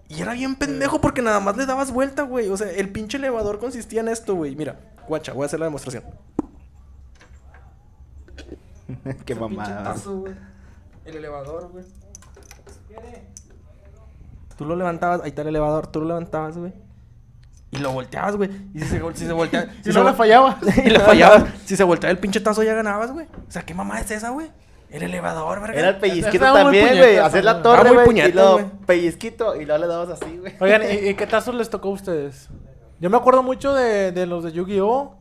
Y era bien pendejo porque nada más le dabas vuelta, güey. O sea, el pinche elevador consistía en esto, güey. Mira, guacha, voy a hacer la demostración. Qué mamada. tazo. El elevador, güey. Tú lo levantabas, ahí está el elevador, tú lo levantabas, güey. Y lo volteabas, güey. Y si se, si se volteaba. Si no le fallaba. y le fallabas. Si se volteaba el pinche tazo, ya ganabas, güey. O sea, ¿qué mamá es esa, güey? El elevador, verga. Era el pellizquito Estaba también, güey. Hacer la torre, güey. Y luego pellizquito y luego le dabas así, güey. Oigan, ¿y, y qué tazos les tocó a ustedes? Yo me acuerdo mucho de, de los de Yu-Gi-Oh!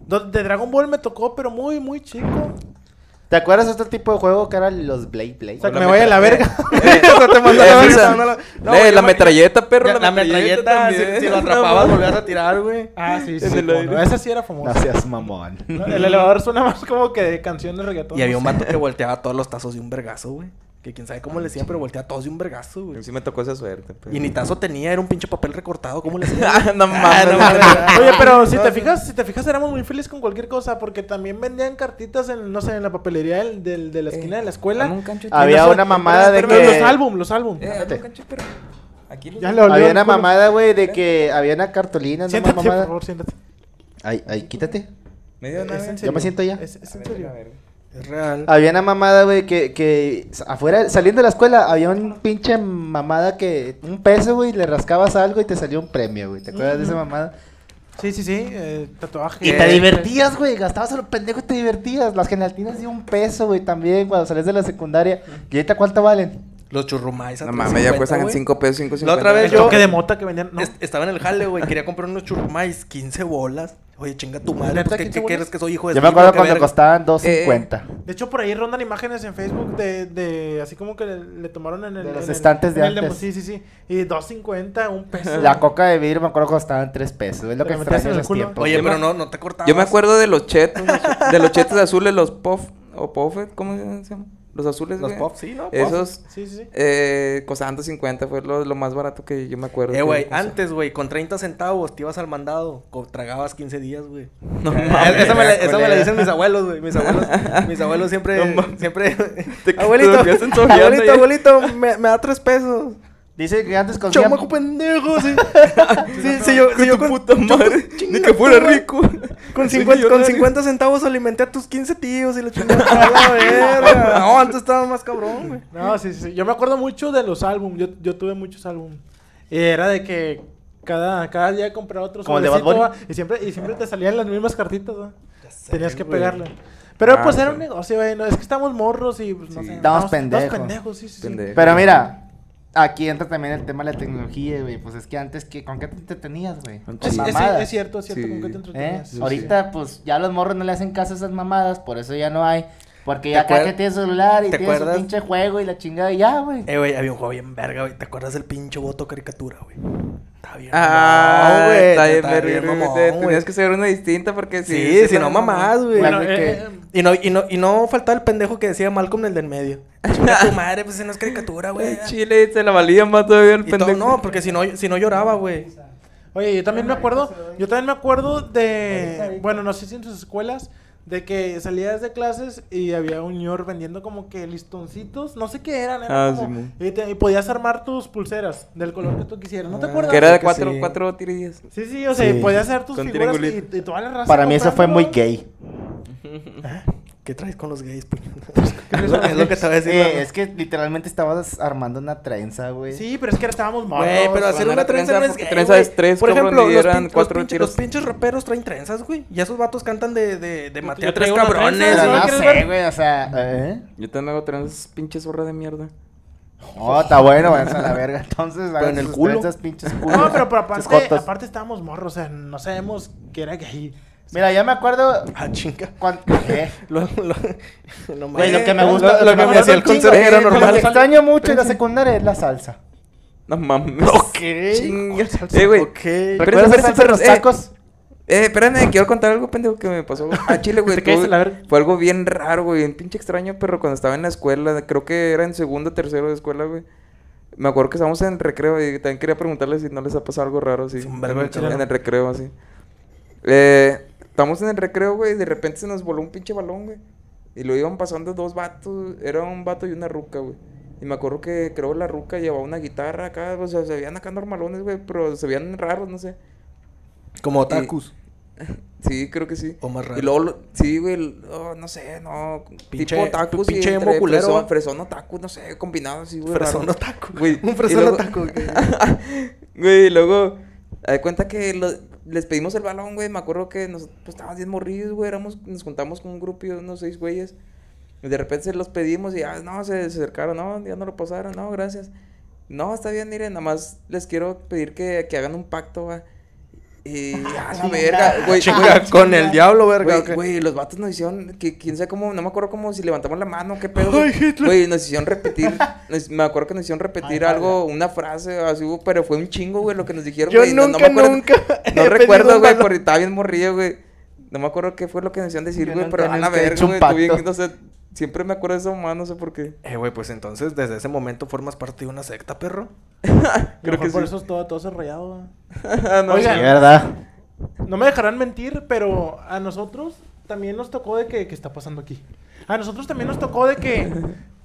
De Dragon Ball me tocó, pero muy, muy chico. ¿Te acuerdas de otro tipo de juego que eran los Blade Blade? O sea, que me vaya a la verga. La Eh, Eh, la metralleta, perro. Ya, La metralleta, si, también. si lo atrapabas, volvías a tirar, güey. Ah, sí, sí. No. Esa sí era famosa. Seas mamón. El elevador suena más como que de canción de reggaetón. Y había un vato que volteaba todos los tazos de un vergazo, güey. Que quién sabe cómo le decía, pero volteaba todos de un vergazo, güey. Sí me tocó esa suerte. pero- Y ni tazo tenía, era un pinche papel recortado. ¿Cómo le hacía? Ah, no Ah, mames. no mames. Oye, pero si No, te fijas, si te fijas, éramos muy felices con cualquier cosa, porque también vendían cartitas en, no sé, en la papelería del, del- de la esquina de la escuela. Un cancho Había no sé, una mamada de Pero que... los álbum, los álbum. Eh, cancho. Aquí lo Había una mamada, güey, de que había una cartulina, ¿no? Siéntate, mamada. por favor, siéntate. Ay, ay, quítate. Medio Es nave. en Yo me siento ya. Es, es en serio. Es real. Había una mamada, güey, que, que afuera, saliendo de la escuela, había un pinche mamada que, un peso, güey, le rascabas algo y te salió un premio, güey. ¿Te acuerdas de esa mamada? Sí, sí, sí. eh, tatuaje. Y te divertías, güey, gastabas a lo pendejo y te divertías. Las genatinas de un peso, güey, también, cuando salías de la secundaria. ¿Y ahorita cuánto valen? Los churrumais. No mames, ya 3.50, cuestan güey. 5 pesos, 5.50. La otra vez El yo- choque de mota que vendían. No. Est- Estaba en el jale, güey. Quería comprar unos churrumais, 15 bolas. Oye, chinga tu madre. ¿Neta, Pues, ¿qué, 15 qué bolas? quieres que soy hijo de Yo me acuerdo cuando verga? costaban 2.50. De hecho, por ahí rondan imágenes en Facebook de, de así como que le, le tomaron en el. De los en el- estantes de en el antes. Sí, sí, sí. Y 2.50, un peso. La coca de vidrio me acuerdo que costaban 3 pesos. Es lo que me extraño en culo. tiempos. Oye, pero no, no te cortabas. Yo me acuerdo de los chetos, de los chetos azules, los puff, o puffet, ¿cómo se llaman? Los azules, Los güey. pop, sí, ¿no? Pop. Esos Sí, sí, sí. eh, costaban 250, fue lo, lo más barato que yo me acuerdo. Eh, güey, antes, güey, con 30 centavos te ibas al mandado, tragabas 15 días, güey. No Eh, mames, eso, me le, eso me le dicen mis abuelos, güey. Mis abuelos, mis abuelos siempre, No siempre... Te- abuelito, te abuelito, ya. abuelito, me, me da tres pesos. Dice que antes consumían... Chamaco pendejo, sí. sí, sí, yo, sí, yo con, puta madre, ni que fuera rico. con, Soy 50, con millonario. 50 centavos alimenté a tus 15 tíos y la chingada. a la verga. No, antes estaba más cabrón, güey. No, sí, sí. Yo me acuerdo mucho de los álbumes. Yo, yo tuve muchos álbumes. Y era de que cada, cada día compraba otro Como el de Bad. Y siempre, y siempre te salían las mismas cartitas, ¿va? Tenías que pegarle. Pero Ah, pues era sí. un negocio, güey. No, es que estamos morros y pues no Sí. sé. Estamos estamos pendejos. pendejos, sí, sí, sí. Pendejo. Pero mira, aquí entra también el tema de la tecnología, güey. Pues es que antes, ¿qué, ¿con qué te entretenías, güey? Es, es- mamadas. es cierto, es cierto. Sí. ¿Con qué te ¿Eh? entretenías? Sí, Ahorita, pues, ya los morros no le hacen caso a esas mamadas, por eso ya no hay. Porque ya ¿Te cada acuer- quien tiene celular y te tiene su acuerdas? pinche juego y la chingada y ya, güey. Eh, güey, había un juego bien verga, güey. ¿Te acuerdas del pinche voto caricatura, güey? Estaba bien. Ah, güey. está bien, verga. Tenías que ser una distinta porque si... Sí, si no está- mamás, güey. Bueno, eh, que- eh, Y no, y, no, y no faltaba el pendejo que decía Malcolm el del medio. Tu madre, pues ese no es caricatura, güey. Chile se la valía más todavía el Y todo- pendejo. no, porque si no, si no lloraba, güey. Oye, yo también me acuerdo, yo también me acuerdo de, bueno, no sé si en tus escuelas, de que salías de clases y había un ñor vendiendo como que listoncitos, no sé qué eran, eran Ah, como- Simón. y, te- y podías armar tus pulseras del color que tú quisieras, ¿no te Ah, acuerdas? Que era de cuatro, sí. cuatro tirillas. Sí, sí, o sea, Sí. podías hacer tus Con figuras y, y toda la raza Para mí eso fue muy gay. ¿Qué traes con los gays, puño? es, lo, es lo que te voy a decir. Eh, es que literalmente estabas armando una trenza, güey. Sí, pero es que estábamos morros. Güey, pero hacer una trenza, trenza, no es gay, trenza es tres, Por ejemplo, los, eran pin- cuatro los, los pinches raperos traen trenzas, güey. Y esos vatos cantan de, de, de Maté yo a tres cabrones. trenza, ¿no sé, ver? güey, o sea, ¿eh? Yo también hago trenzas pinche zorra de mierda. Oh, está bueno, váyanse a la verga. Entonces, Pero en el culo. Esas pinches culos. No, pero, aparte, aparte estábamos morros, o sea, no sabemos que era gay. Mira, ya me acuerdo Ah, chinga. cuando... ¿Qué? Lo, lo, Güey, lo mames. que me Lo- gusta... Lo, que me hacía el era eh, Lo que normal. extraño mucho en la secundaria es la salsa. No mames. Ok. Chinga. Eh, güey. Ok. ¿Recuerdas esa salsa de los eh. tacos? Eh, espérame, quiero contar algo pendejo que me pasó a Chile, güey. Fue algo bien raro, güey. Un pinche extraño, pero cuando estaba en la escuela, creo que era en segundo o tercero de escuela, güey. Me acuerdo que estábamos en recreo y también quería preguntarles si no les ha pasado algo raro así. En, en el recreo, así. Eh, estamos en el recreo, güey, y de repente se nos voló un pinche balón, güey. Y lo iban pasando dos vatos. Era un vato y una ruca, güey. Y me acuerdo que creo la ruca llevaba una guitarra acá, o sea, se veían acá normalones, güey, pero se veían raros, no sé. Como otakus. Sí, creo que sí. O más Y raro. luego, lo- sí, güey, oh, no sé, no. Pinche- tipo otakus pinche y emo entre culero, fresón, fresón otaku, no sé, combinado así, güey. Fresón otaku. Güey, Un y fresón luego- otaku. Güey, y luego, cuenta que lo- les pedimos el balón, güey. Me acuerdo que nos, pues, estábamos bien morridos, güey. Éramos, nos juntamos con un grupo de unos seis güeyes. Y de repente se los pedimos y ya, no, se, se acercaron, no, ya no lo pasaron, no, gracias. No, está bien, miren, nada más les quiero pedir que, que hagan un pacto, güey. Y a la verga, güey. Chinga, güey, con el diablo, verga. Güey, los vatos nos hicieron, que quién sabe cómo, no me acuerdo cómo si levantamos la mano, qué pedo. Ay, Güey, Hitler. Güey, nos hicieron repetir, nos- me acuerdo que nos hicieron repetir Ay, algo, una frase, así, pero fue un chingo, güey, lo que nos dijeron, Yo güey. no- no nunca, me acuerdo- nunca. No recuerdo, güey, porque estaba bien morrillo, güey. No me acuerdo qué fue lo que nos hicieron decir, güey, nunca, pero a la nunca verga, güey, no sé, siempre me acuerdo de esa mamá, no sé por qué. Eh, güey, pues entonces desde ese momento formas parte de una secta, perro. Creo que por sí. eso es todo, todo ese rayado. no, Oigan. Sí, ¿verdad? No me dejarán mentir, pero a nosotros también nos tocó de que... ¿Qué está pasando aquí? A nosotros también nos tocó de que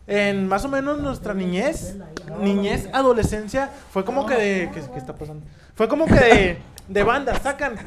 en más o menos nuestra niñez, niñez, adolescencia, fue como que de... ¿Qué, qué está pasando? Fue como que de, de banda, sacan.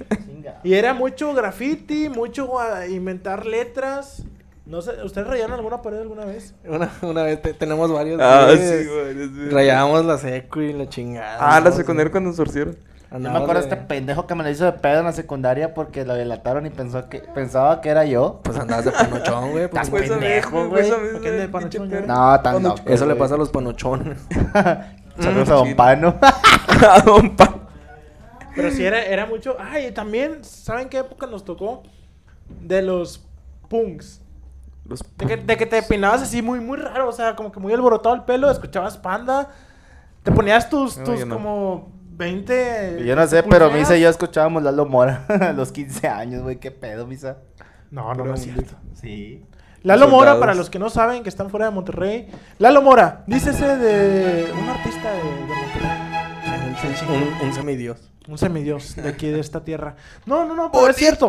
Y era mucho graffiti, mucho inventar letras. No sé, ¿ustedes rayaron alguna pared alguna vez? Una, una vez te- tenemos varios. Ah, sí, güey. Rayábamos la secu y la chingada. Ah, la secundaria cuando nos sorcieron. Yo me acuerdo de este pendejo que me lo hizo de pedo en la secundaria porque lo delataron y pensó que pensaba que era yo. Pues andabas de panochón, güey. pues, Estás vez, pendejo, fue esa güey. vez, ¿Por qué de panochón. No, tan loco. Eso le pasa a los panochones. Saludos a Don. Pano. A Don Pa- Pero sí era, era mucho... Ay, y también, ¿saben qué época nos tocó? De los punks. Los De que, de que te peinabas así muy, muy raro, o sea, como que muy alborotado el pelo, escuchabas panda, te ponías tus, No, tus no. como 20... Yo no sé, pero pulseras. Misa y yo escuchábamos Lalo Mora a los 15 años, güey. ¿Qué pedo, Misa? No, no, no es cierto. Sí. Lalo Mora, Soldados. para los que no saben, que están fuera de Monterrey. Lalo Mora, dícese de un artista de, de Monterrey. Un, un semidios. Un semidios de aquí, de esta tierra. No, no, no, pero es cierto.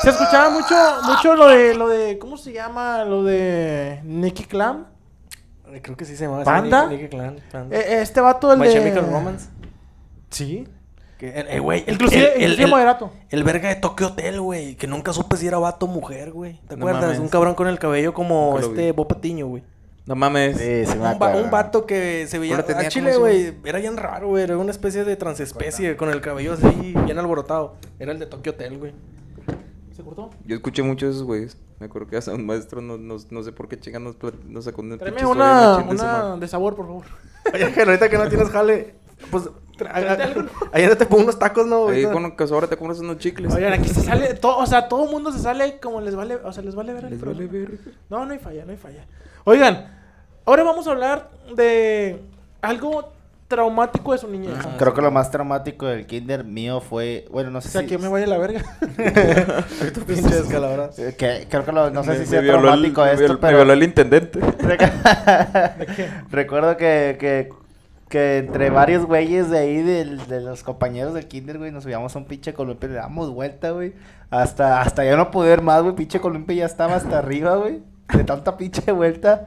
Se escuchaba mucho, mucho lo de, lo de, ¿cómo se llama? Lo de Nicky Clam. Eh, Creo que sí se llamaba. ¿Panda? Nicky. Panda. Eh, este vato, el My de... Chemical Romance. Sí. Eh, eh, güey, el, Inclusive, el, el, inclusive el- moderato. el verga de Tokyo Hotel, güey. Que nunca supe si era vato o mujer, güey. ¿Te No acuerdas? mames. Un cabrón con el cabello como este. Bob Patiño, güey. No mames. Sí, sí me Un, va- un vato que se veía. Tenía A Chile, güey. Era bien raro, güey. Era una especie de transespecie con el cabello así, bien alborotado. Era el de Tokyo Hotel, güey. ¿Se cortó? Yo escuché mucho de esos güeyes. Me acuerdo que hasta un maestro, no, no, no sé por qué chingan nos, sacó una Tráeme una, una de sabor, por favor. Oye, que ahorita que no tienes jale, pues. Ayer te pongo unos tacos, ¿no? Ahí con que ahora te compras unos chicles. Oigan, aquí se sale, todo, o sea, todo el mundo se sale como les vale, o sea, les vale ver el Les vale. No, no hay falla, no hay falla. Oigan, ahora vamos a hablar de algo traumático de su niñez. Ajá. Creo que lo más traumático del kinder mío fue... Bueno, no sé O sea, si... que me vaya a la verga. Tu pinche descalabra. eh, que, creo que lo, no sé Me- si me sea violó el- traumático me esto, violó- Me pero... violó el intendente. Recuerdo que, que, que entre varios güeyes de ahí, del- de los compañeros del kinder, güey, nos subíamos a un pinche columpio y le damos vuelta, güey. Hasta, hasta ya no poder más, güey, pinche columpio ya estaba hasta arriba, güey. De tanta pinche vuelta.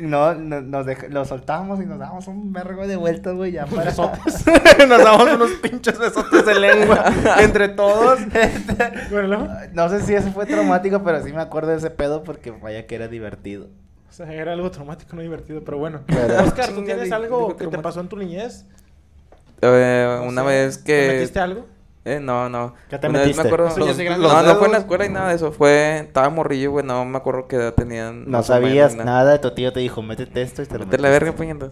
No, no- nos dej- lo soltábamos y nos dábamos un vergo de vueltas, güey, ya para... Nos damos unos pinches besotes de lengua entre todos. Bueno, No sé si eso fue traumático, pero sí me acuerdo de ese pedo porque vaya que era divertido. O sea, era algo traumático, no divertido, pero bueno. Pero- Oscar, ¿tú tienes algo que te pasó en tu niñez? Eh, una vez ¿Te que... metiste algo? Eh, no, no. ¿Qué te Una vez metiste? me acuerdo... Los- no, no fue en la escuela y nada de eso. Fue... Estaba morrillo, güey. No me acuerdo qué edad tenían. No menos, sabías ni nada, tu tío te dijo, métete esto y te lo la metiste". verga, puñetas.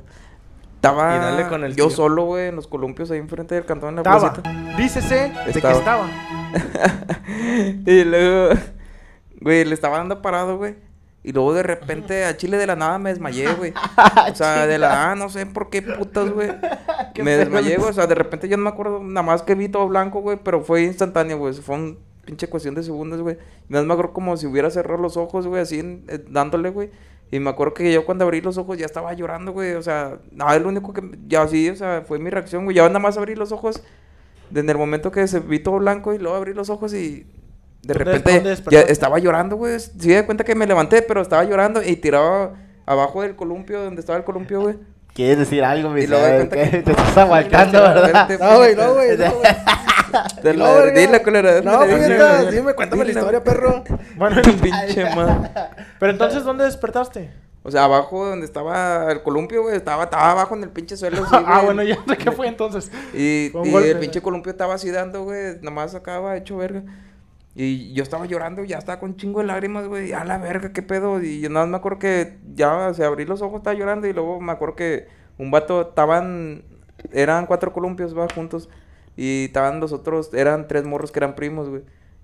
Estaba Y dale con el yo tío. solo, güey, en los columpios ahí enfrente del cantón en la Estaba. placita. Dícese de que Estaba. estaba. y luego, güey, le estaba dando parado, güey. Y luego de repente a Chile de la nada me desmayé, güey. O sea, de la nada, no sé por qué putas, güey. Me desmayé, güey. O sea, de repente yo no me acuerdo nada más que vi todo blanco, güey. Pero fue instantáneo, güey. Fue un pinche cuestión de segundos, güey. Y nada más me acuerdo como si hubiera cerrado los ojos, güey, así eh, dándole, güey. Y me acuerdo que yo cuando abrí los ojos ya estaba llorando, güey. O sea, nada, lo único que. Ya sí, o sea, fue mi reacción, güey. Ya nada más abrí los ojos. Desde el momento que se vi todo blanco y luego abrí los ojos y. De ¿Dónde- repente ya estaba llorando, güey. Sí, de cuenta que me levanté, pero estaba llorando y tiraba Abajo del columpio, donde estaba el columpio, güey. ¿Quieres decir algo, mi que- Te estás aguantando, ¿verdad? No, güey, no, güey. No, güey. No. Dile, culera. No, dime, cuéntame la historia, perro. Bueno, Pinche man. pero entonces, ¿dónde despertaste? O sea, abajo donde estaba el columpio, güey, estaba, estaba abajo en el pinche suelo. así, ah, bueno, ya qué fue entonces. Y, y golpe. el pinche columpio estaba así dando, güey. Nomás acaba hecho verga. Y yo estaba llorando, ya estaba con chingo de lágrimas, güey. A la verga, qué pedo. Y yo nada más me acuerdo que ya, o sea, abrí los ojos, estaba llorando. Y luego me acuerdo que un vato, estaban, eran cuatro columpios, va, juntos. Y estaban los otros, eran tres morros que eran primos, güey.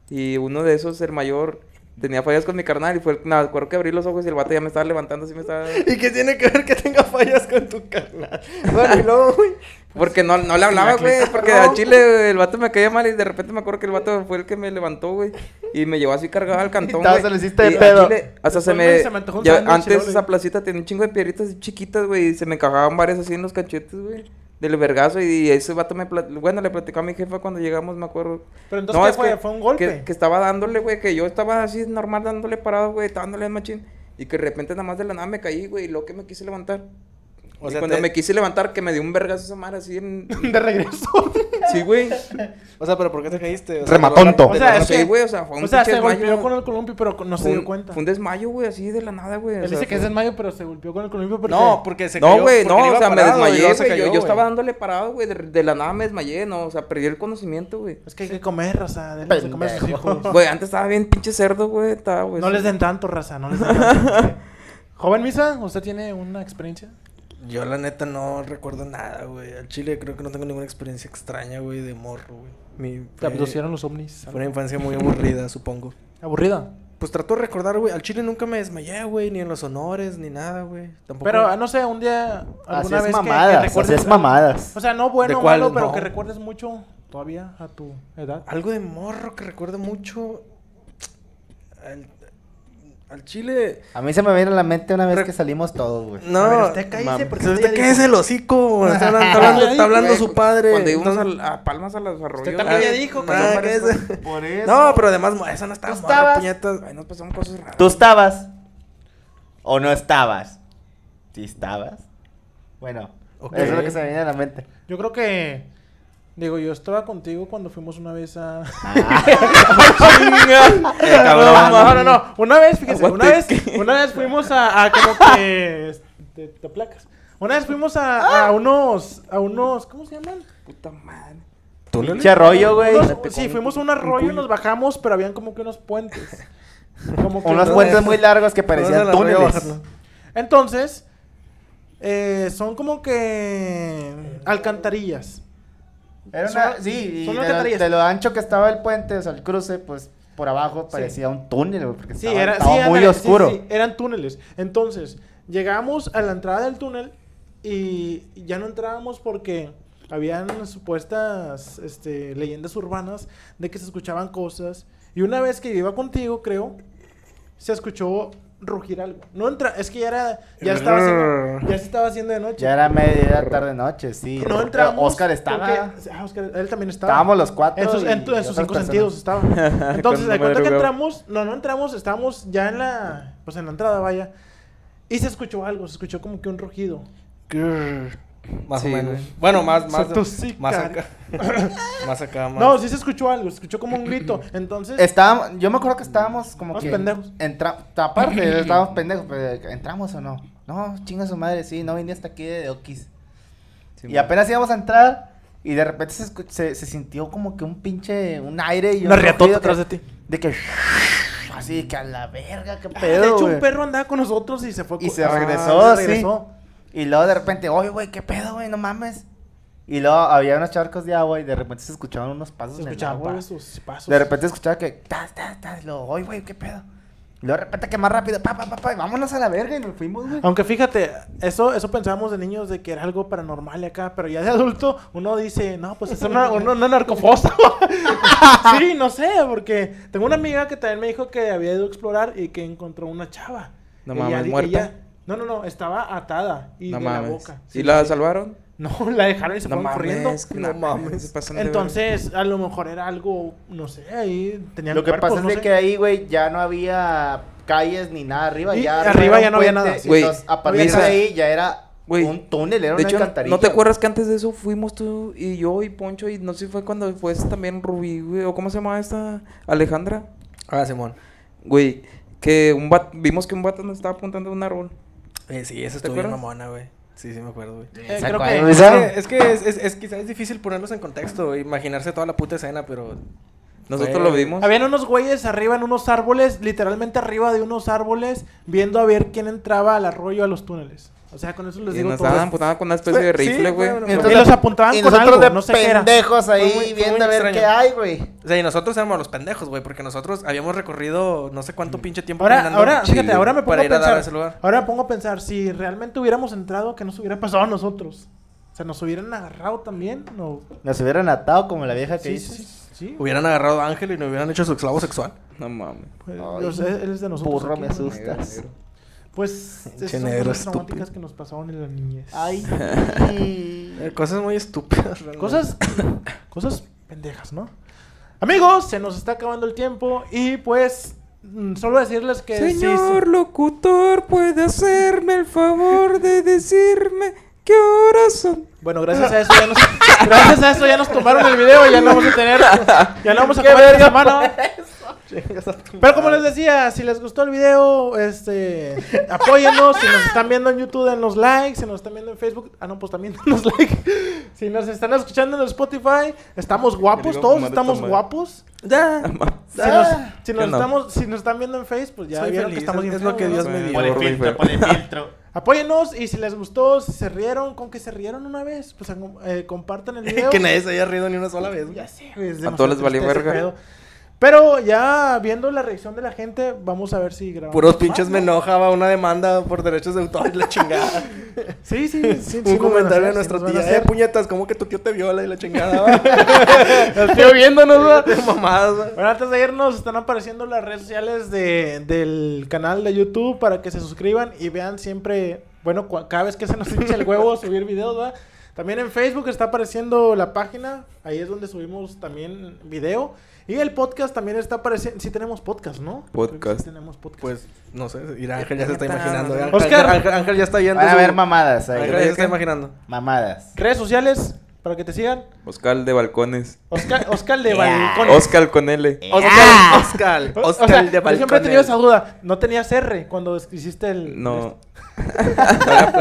Y uno de esos, el mayor, tenía fallas con mi carnal. Y fue, el- me acuerdo que abrí los ojos y el vato ya me estaba levantando, así me estaba. ¿Y qué tiene que ver que tenga fallas con tu carnal? Bueno, y luego, güey. Porque no, no le hablaba, güey. Porque al chile güey, el vato me caía mal y de repente me acuerdo que el vato fue el que me levantó, güey. Y me llevó así cargado al cantón, güey. se lo hiciste de pedo. chile, hasta se me... güey, se me antojó un ya sándwich y antes esa placita tenía un chingo de piedritas chiquitas, güey. Y se me encajaban varias así en los cachetes, güey. Del vergazo. Y ese vato me... plat- Bueno, le platicó a mi jefa cuando llegamos, me acuerdo. Pero entonces, ¿qué es fue? que- ¿Fue un golpe? Que, que estaba dándole, güey. Que yo estaba así normal dándole parado, güey. Estaba dándole machín. Y que de repente nada más de la nada me caí, güey. Y luego que me quise levantar. O y sea, cuando te- me quise levantar, que me dio un vergazo esa madre así en... De regreso. Sí, güey. O sea, ¿pero por qué te caíste? O sea, Rematonto. O sea, es que- güey, o sea, fue un O sea, pinche se golpeó desmayo. con el columpio, pero no se dio cuenta. Fue un desmayo, güey, así de la nada, güey. o Él sea, dice que es fue- en mayo, pero se golpeó con el columpio porque... No, porque se No, cayó. güey, porque no, o sea, me parado desmayé, se güey. Yo, cayó, yo estaba güey. dándole parado, güey. De, de la nada me desmayé, no, o sea, perdí el conocimiento, güey. Es que hay que comer, de sus hijos. Güey, antes estaba bien pinche cerdo, güey. Estaba, güey. No les den tanto, raza. No les den tanto. Joven Misa, ¿usted tiene una experiencia? Yo, la neta, no recuerdo nada, güey. Al chile creo que no tengo ninguna experiencia extraña, güey, de morro, güey. Mi- ¿Te abducieron los ovnis? Fue una infancia muy aburrida, supongo. ¿Aburrida? Pues trato de recordar, güey. Al chile nunca me desmayé, güey. Ni en los honores, ni nada, güey. Tampoco. Pero, ah, no sé, un día, Así alguna es vez que- que, mamadas, recuerdes... así es mamadas. O sea, no bueno ¿De o malo, pero No. que recuerdes mucho todavía a tu edad. Algo de morro que recuerdo mucho. Al, al chile. A mí se me viene a la mente una vez Re- que salimos todos, güey. No. A ver, usted cállese, porque usted usted el hocico. Está hablando, está hablando, está hablando Güey, su padre. Cuando íbamos a, Palmas a los arroyos. también ah, ya dijo, Ah, que Por eso. No, pero además, esa no estaba ¿Tú morra, estabas? puñetas. Ay, nos pasaron cosas raras. ¿Tú estabas? ¿O no estabas? ¿Sí estabas? Bueno, eso es lo que se me viene a la mente. Yo creo que... Digo, yo estaba contigo cuando fuimos una vez a... Cabrón. No, no, no. Una vez, fíjese, una vez, una vez fuimos a, a como que... Te, te placas. Una vez fuimos a, a unos... A unos... ¿Cómo se llaman? Puta madre. Pinche arroyo, güey. Sí, fuimos a un arroyo y nos bajamos, pero habían como que unos puentes. Como que Unos no- puentes muy largos que parecían túneles. Entonces, eh, son como que alcantarillas. Era sí, y de lo, alcantarillas. de lo ancho que estaba el puente, o sea, el cruce, pues por abajo parecía un túnel, porque Sí, estaba, era, estaba sí, muy oscuro. sí, eran túneles. Entonces, llegamos a la entrada del túnel y ya no entrábamos porque habían supuestas este, leyendas urbanas de que se escuchaban cosas. Y una vez que iba contigo, creo, se escuchó rugir algo. No entra, es que ya era, ya estaba haciendo, ya se estaba haciendo de noche. Ya era media tarde noche, sí. No entramos. Oscar estaba. porque- ah, Oscar, él también estaba. Estábamos los cuatro. En sus, en sus cinco personas. sentidos estaba. Entonces, de cuenta que entramos, no, no entramos, estábamos ya en la, pues en la entrada, vaya. Y se escuchó algo, se escuchó como que un rugido. Grrr. Más Sí, o menos. güey. Bueno, más, más, más acá. más acá, más. No, sí se escuchó algo, se escuchó como un grito. Entonces, Estábamos, yo me acuerdo que estábamos como que. pendejos. Entra, aparte, estábamos pendejos, pero ¿entramos o no? No, chinga su madre, sí, no vine hasta aquí de Oquis. Sí, y man. apenas íbamos a entrar, y de repente se, se, se sintió como que un pinche. Un aire y un una riatota atrás de ti. De que. Así que a la verga, qué Ah, pedo. de hecho, güey. un perro andaba con nosotros y se fue. Y se ah, regresó, se sí. Y luego de repente, oye, güey, qué pedo, güey, no mames. Y luego había unos charcos de agua y de repente se escuchaban unos pasos Se en el escuchaban agua. pasos, pasos. De repente escuchaba que, tas, tas, tas, luego, oye, güey, qué pedo. Y luego de repente que más rápido, pa, pa, pa, pa, y vámonos a la verga y nos fuimos, güey. Aunque fíjate, eso, eso pensábamos de niños de que era algo paranormal acá, pero ya de adulto uno dice, no, pues es una, una, una narcofosa. sí, no sé, porque tengo una amiga que también me dijo que había ido a explorar y que encontró una chava. No mames, ella- ¿muerta? No, no, no, estaba atada y No de la boca. ¿Y Sí, la sí. salvaron? No, la dejaron y se No fueron corriendo. mames, No mames. se pasan. Entonces, a lo mejor era algo, no sé, ahí tenían Lo que cuerpos, pasa es no sé. que ahí, güey, ya no había calles ni nada arriba. Y ya arriba ya no había nada. y Güey, entonces, a partir de ahí ya era un túnel, era De una hecho, alcantarilla. ¿no te acuerdas que antes de eso fuimos tú y yo y Poncho y no sé si fue cuando fue también Rubí, güey, o cómo se llamaba esta Alejandra? Ah, Simón. Güey, que un vato, vimos que un vato nos estaba apuntando a un árbol. Eh, sí, esa ¿Te estuvo bien mamona, güey. Sí, sí me acuerdo, güey. Eh, ¿Se creo que... Es que, es, que es, es, es quizás es difícil ponerlos en contexto, imaginarse toda la puta escena, pero... Nosotros lo vimos. Habían unos güeyes arriba en unos árboles, literalmente arriba de unos árboles, viendo a ver quién entraba al arroyo a los túneles. O sea, con eso les Y digo nos todo. apuntando con una especie de sí, rifle, güey. fue una- Y Entonces- los apuntaban y con nosotros algo, de no sé qué era. pendejos ahí muy- viendo a ver extraño. qué hay, güey. O sea, y nosotros éramos los pendejos, güey, porque nosotros habíamos recorrido no sé cuánto pinche tiempo Ahora, ahora, Chile, fíjate, ahora me pongo para a pensar. ese lugar. Ahora me pongo a pensar, si realmente hubiéramos entrado, ¿qué nos hubiera pasado a nosotros? O sea, ¿nos hubieran agarrado también? No. Nos hubieran atado como la vieja que Sí, dice. sí, sí. Hubieran agarrado a Ángel y nos hubieran hecho su esclavo sexual. No mames. Pues, Ay, él es de nosotros. burro, aquí, me asustas. Pues, son cosas traumáticas que nos pasaron en la niñez. Ay. Eh, cosas muy estúpidas, realmente. Cosas, cosas pendejas, ¿no? Amigos, se nos está acabando el tiempo y pues mm, solo decirles que Señor sí. locutor, ¿puede hacerme el favor de decirme qué horas son? Bueno, gracias a eso ya nos, gracias a eso ya nos tomaron el video y ya no vamos a tener, ya no vamos a comer esta semana. Pero como les decía, si les gustó el video, este, apóyennos. Si nos están viendo en YouTube, denos like. Si nos están viendo en Facebook, ah, no, pues también denos like. Si nos están escuchando en Spotify, estamos guapos, digo, todos estamos guapos. Ya. Si nos, si nos yo no. estamos, si nos están viendo en Facebook, pues ya Soy vieron feliz, que estamos es- es lo que Dios me dio. Filtro, filtro. Apóyennos y si les gustó, si se rieron, con que se rieron una vez, pues eh, compartan el video. que nadie se haya rido ni una sola vez. Ya sé, A todos les valió verga. Pero ya viendo la reacción de la gente, vamos a ver si grabamos. Puros más, pinches ¿no? me enojaba una demanda por derechos de autor y la chingada. Sí, sí, sí. Un comentario de nuestra sí tía. Eh, puñetas, ¿cómo que tu tío te viola y la chingada? va? Estoy viéndonos, ¿verdad? De mamadas, va. Bueno, antes de irnos, están apareciendo las redes sociales de, del canal de YouTube para que se suscriban y vean siempre, bueno, cada vez que se nos hincha el huevo subir videos, ¿verdad? También en Facebook está apareciendo la página, ahí es donde subimos también video. Y el podcast también está apareciendo, sí tenemos podcast, ¿no? Podcast. Sí tenemos podcast. Pues, no sé, mira, Ángel ya se está imaginando. Ángel, Oscar. Ángel, Ángel ya está yendo. A su- ver mamadas Ángel ahí. ya se está imaginando. Mamadas. redes sociales, para que te sigan. Oscar de balcones. Oscar, Oscar de Yeah. Balcones. Oscar con L. Oscar, Oscar, O- o Oscar sea, de yo siempre he balcones. tenido esa duda. No tenías R cuando hiciste el... No. Lo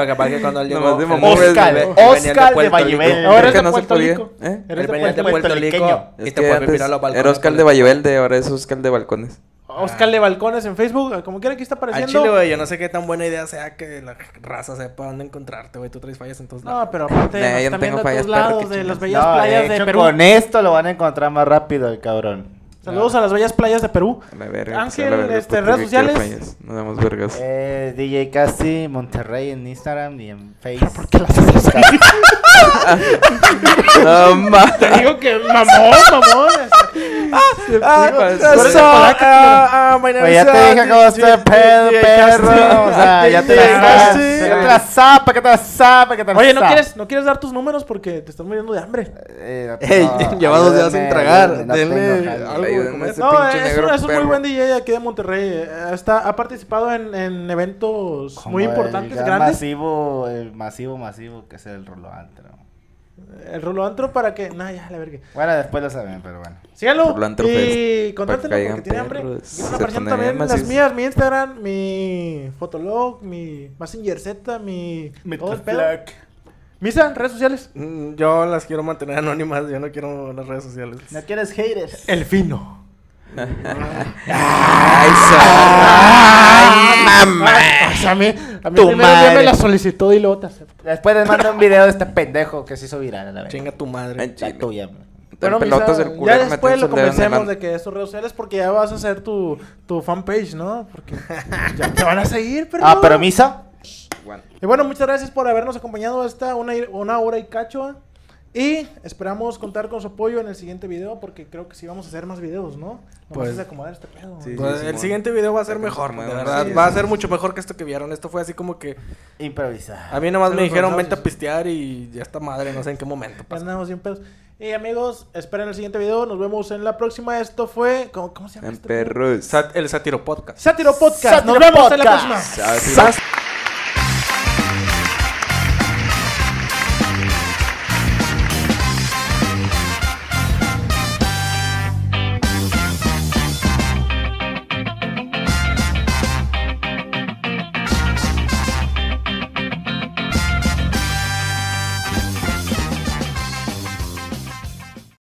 que pasa es que cuando él llegó... De mamá, Oscar, él Oscar de Puerto Vallevel. Rico. Ahora ¿Por es qué de no se Puerto podía? Rico. ¿Eh? Eres de de Puerto Puerto Rico. Es te que puedes antes balcones. era Oscar de Vallevelde, ahora es Oscar de balcones. Oscar de Balcones en Facebook, como quiera aquí está Al apareciendo. chile, güey, yo no sé qué tan buena idea sea que la raza sepa dónde encontrarte, güey. Tú traes fallas en todos lados. No, pero aparte Nah, yo no tengo fallas, todos perro, lados, qué de las bellas No, playas de Perú. con esto lo van a encontrar más rápido el cabrón. Saludos a las bellas playas de Perú. Verga, pues, Ángel, verga, este, redes sociales. Nos damos vergas. Eh, DJ Casti, Monterrey en Instagram y en Facebook. ¿Por qué las haces así? No mames. Te digo que mamón, mamón. Ah, pues, de ah, ah, ya te dije cómo está el pedo, perro. O sea, ya te sabes. Ya te la sabes, que te la sabes, que te la Oye, ¿no quieres, ¿no quieres dar tus números porque te estás muriendo de hambre? Eh, Ey, no, lleva dos días sin tragar. Denle algo de No, es, un- es un muy buen DJ aquí de Monterrey. Eh, Está, ha participado en, en eventos muy importantes, gran grandes. Masivo, el masivo, masivo, que es el Rolo Antro. El rolo antro para que. Nah, ya, la verga. Bueno, después lo saben, pero bueno. Síganlo y contáctenlo porque tiene caigan hambre. perros, Y van apareciendo también las mías, mi Instagram, mi Fotolog, mi Messenger Z, mi. todo el pedo. Misa, redes sociales. Mm, Yo las quiero mantener anónimas. Yo no quiero las redes sociales. ¿No quieres haters? El fino. Ay, Ah, o sea, a mí, a mí Tu primero ya me madre. la solicitó y luego te acepto. Después les mando un video de este pendejo que se hizo viral a la vez. Chinga tu madre. La tuya. Bueno, pelotas del culero ya después lo convencemos de que es tus redes sociales porque ya vas a hacer tu, tu fanpage, ¿no? Porque ya te van a seguir, pero. Ah, pero Misa. Bueno, Y bueno, muchas gracias por habernos acompañado hasta una, una hora y cacho. Y esperamos contar con su apoyo en el siguiente video porque creo que sí vamos a hacer más videos, ¿no? Vamos Pues- a acomodar este pedo. Sí, Pues, sí, el siguiente video va a ser mejor, de verdad. Sí, va a ser mucho mejor que esto que vieron. Esto fue así como que Improvisar. a mí nomás me dijeron vente a pistear y ya está madre, no sé en qué momento. Andamos bien pedos. Y amigos, esperen el siguiente video. Nos vemos en la próxima. Esto fue. ¿Cómo, cómo se llama? En este? perros. Sat- el Sátiro Podcast. Sátiro Podcast. Nos vemos en la Podcast. próxima. Sátiro.